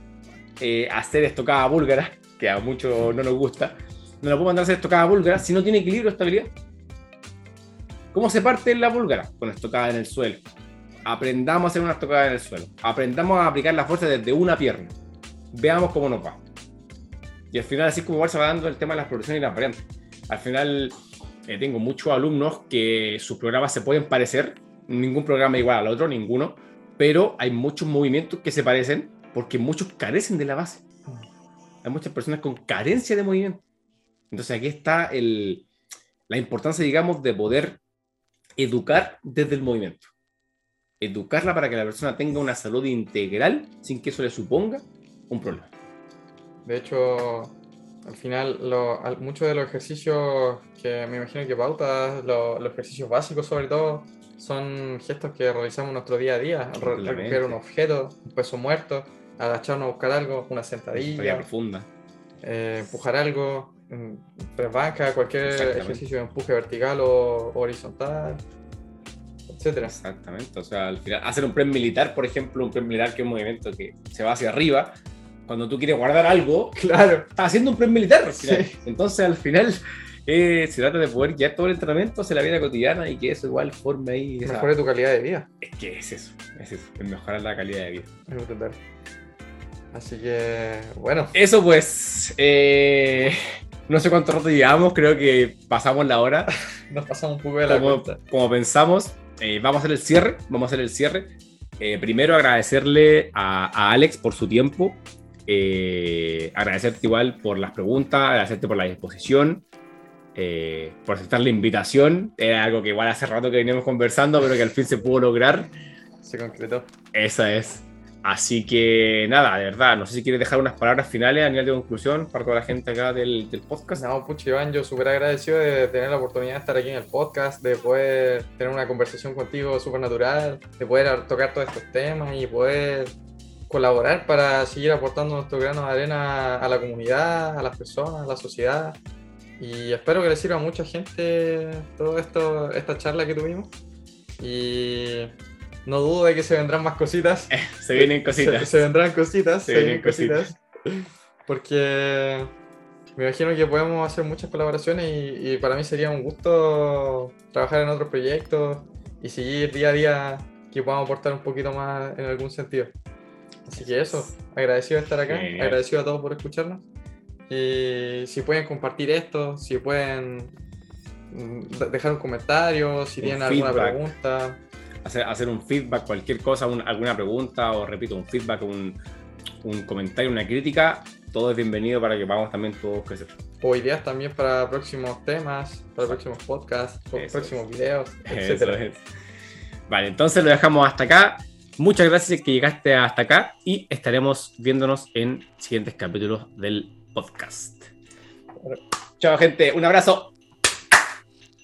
eh, a hacer estocada búlgara, <laughs> que a muchos no nos gusta, no la puedo mandar a hacer estocada búlgara si no tiene equilibrio o estabilidad. ¿Cómo se parte la búlgara? Con estocada en el suelo. Aprendamos a hacer una estocada en el suelo. Aprendamos a aplicar la fuerza desde una pierna. Veamos cómo nos va. Y al final, así como se va dando el tema de las progresiones y las variantes. Al final, eh, tengo muchos alumnos que sus programas se pueden parecer. Ningún programa igual al otro, ninguno. Pero hay muchos movimientos que se parecen porque muchos carecen de la base. Hay muchas personas con carencia de movimiento. Entonces aquí está el, la importancia, digamos, de poder educar desde el movimiento. Educarla para que la persona tenga una salud integral sin que eso le suponga un problema. De hecho, al final, muchos de los ejercicios que me imagino que pautas, los ejercicios básicos sobre todo, son gestos que realizamos en nuestro día a día. Recoger un objeto, un peso muerto, agacharnos a buscar algo, una sentadilla. profunda. Eh, empujar algo, banca, cualquier ejercicio de empuje vertical o horizontal, etcétera. Exactamente, o sea, al final, hacer un press militar, por ejemplo, un press militar que es un movimiento que se va hacia arriba, cuando tú quieres guardar algo, <laughs> claro, estás haciendo un press militar. Entonces, al final, eh, se trata de poder guiar todo el entrenamiento hacia la vida cotidiana y que eso igual forme ahí. Mejore tu calidad de vida. Es que es eso, es eso, es mejorar la calidad de vida. Así que, bueno. Eso pues. Eh, no sé cuánto rato llevamos, creo que pasamos la hora. <laughs> Nos pasamos un poco de la como, Como pensamos, eh, vamos a hacer el cierre. Vamos a hacer el cierre. Eh, primero agradecerle a, Alex por su tiempo. Eh, agradecerte igual por las preguntas, agradecerte por la disposición, por aceptar la invitación. Era algo que igual hace rato que veníamos conversando, pero que al fin se pudo lograr. Se concretó. Esa es. Así que nada, de verdad, no sé si quieres dejar unas palabras finales a nivel de conclusión para toda la gente acá del, podcast. No, pucho Iván, yo súper agradecido de tener la oportunidad de estar aquí en el podcast, de poder tener una conversación contigo súper natural, de poder tocar todos estos temas y poder colaborar para seguir aportando nuestro grano de arena a la comunidad, a las personas, a la sociedad. Y espero que le sirva a mucha gente todo esto, esta charla que tuvimos. Y no dudo de que se vendrán más cositas. se vienen cositas. Se, vendrán cositas. Se, vienen cositas. Porque me imagino que podemos hacer muchas colaboraciones y, para mí sería un gusto trabajar en otros proyectos y seguir día a día que podamos aportar un poquito más en algún sentido. Así que eso, agradecido de estar acá, agradecido a todos por escucharnos. Y si pueden compartir esto, si pueden mm, dejar un comentario, si tienen alguna pregunta hacer, hacer un feedback, cualquier cosa, alguna pregunta o repito, un feedback, un, un, comentario, una crítica, todo es bienvenido para que podamos también todos crecer. O ideas también para próximos temas, para próximos podcasts, próximos videos, <laughs> etc. Vale, entonces lo dejamos hasta acá. Muchas gracias que llegaste hasta acá y estaremos viéndonos en siguientes capítulos del podcast. Chao gente, un abrazo.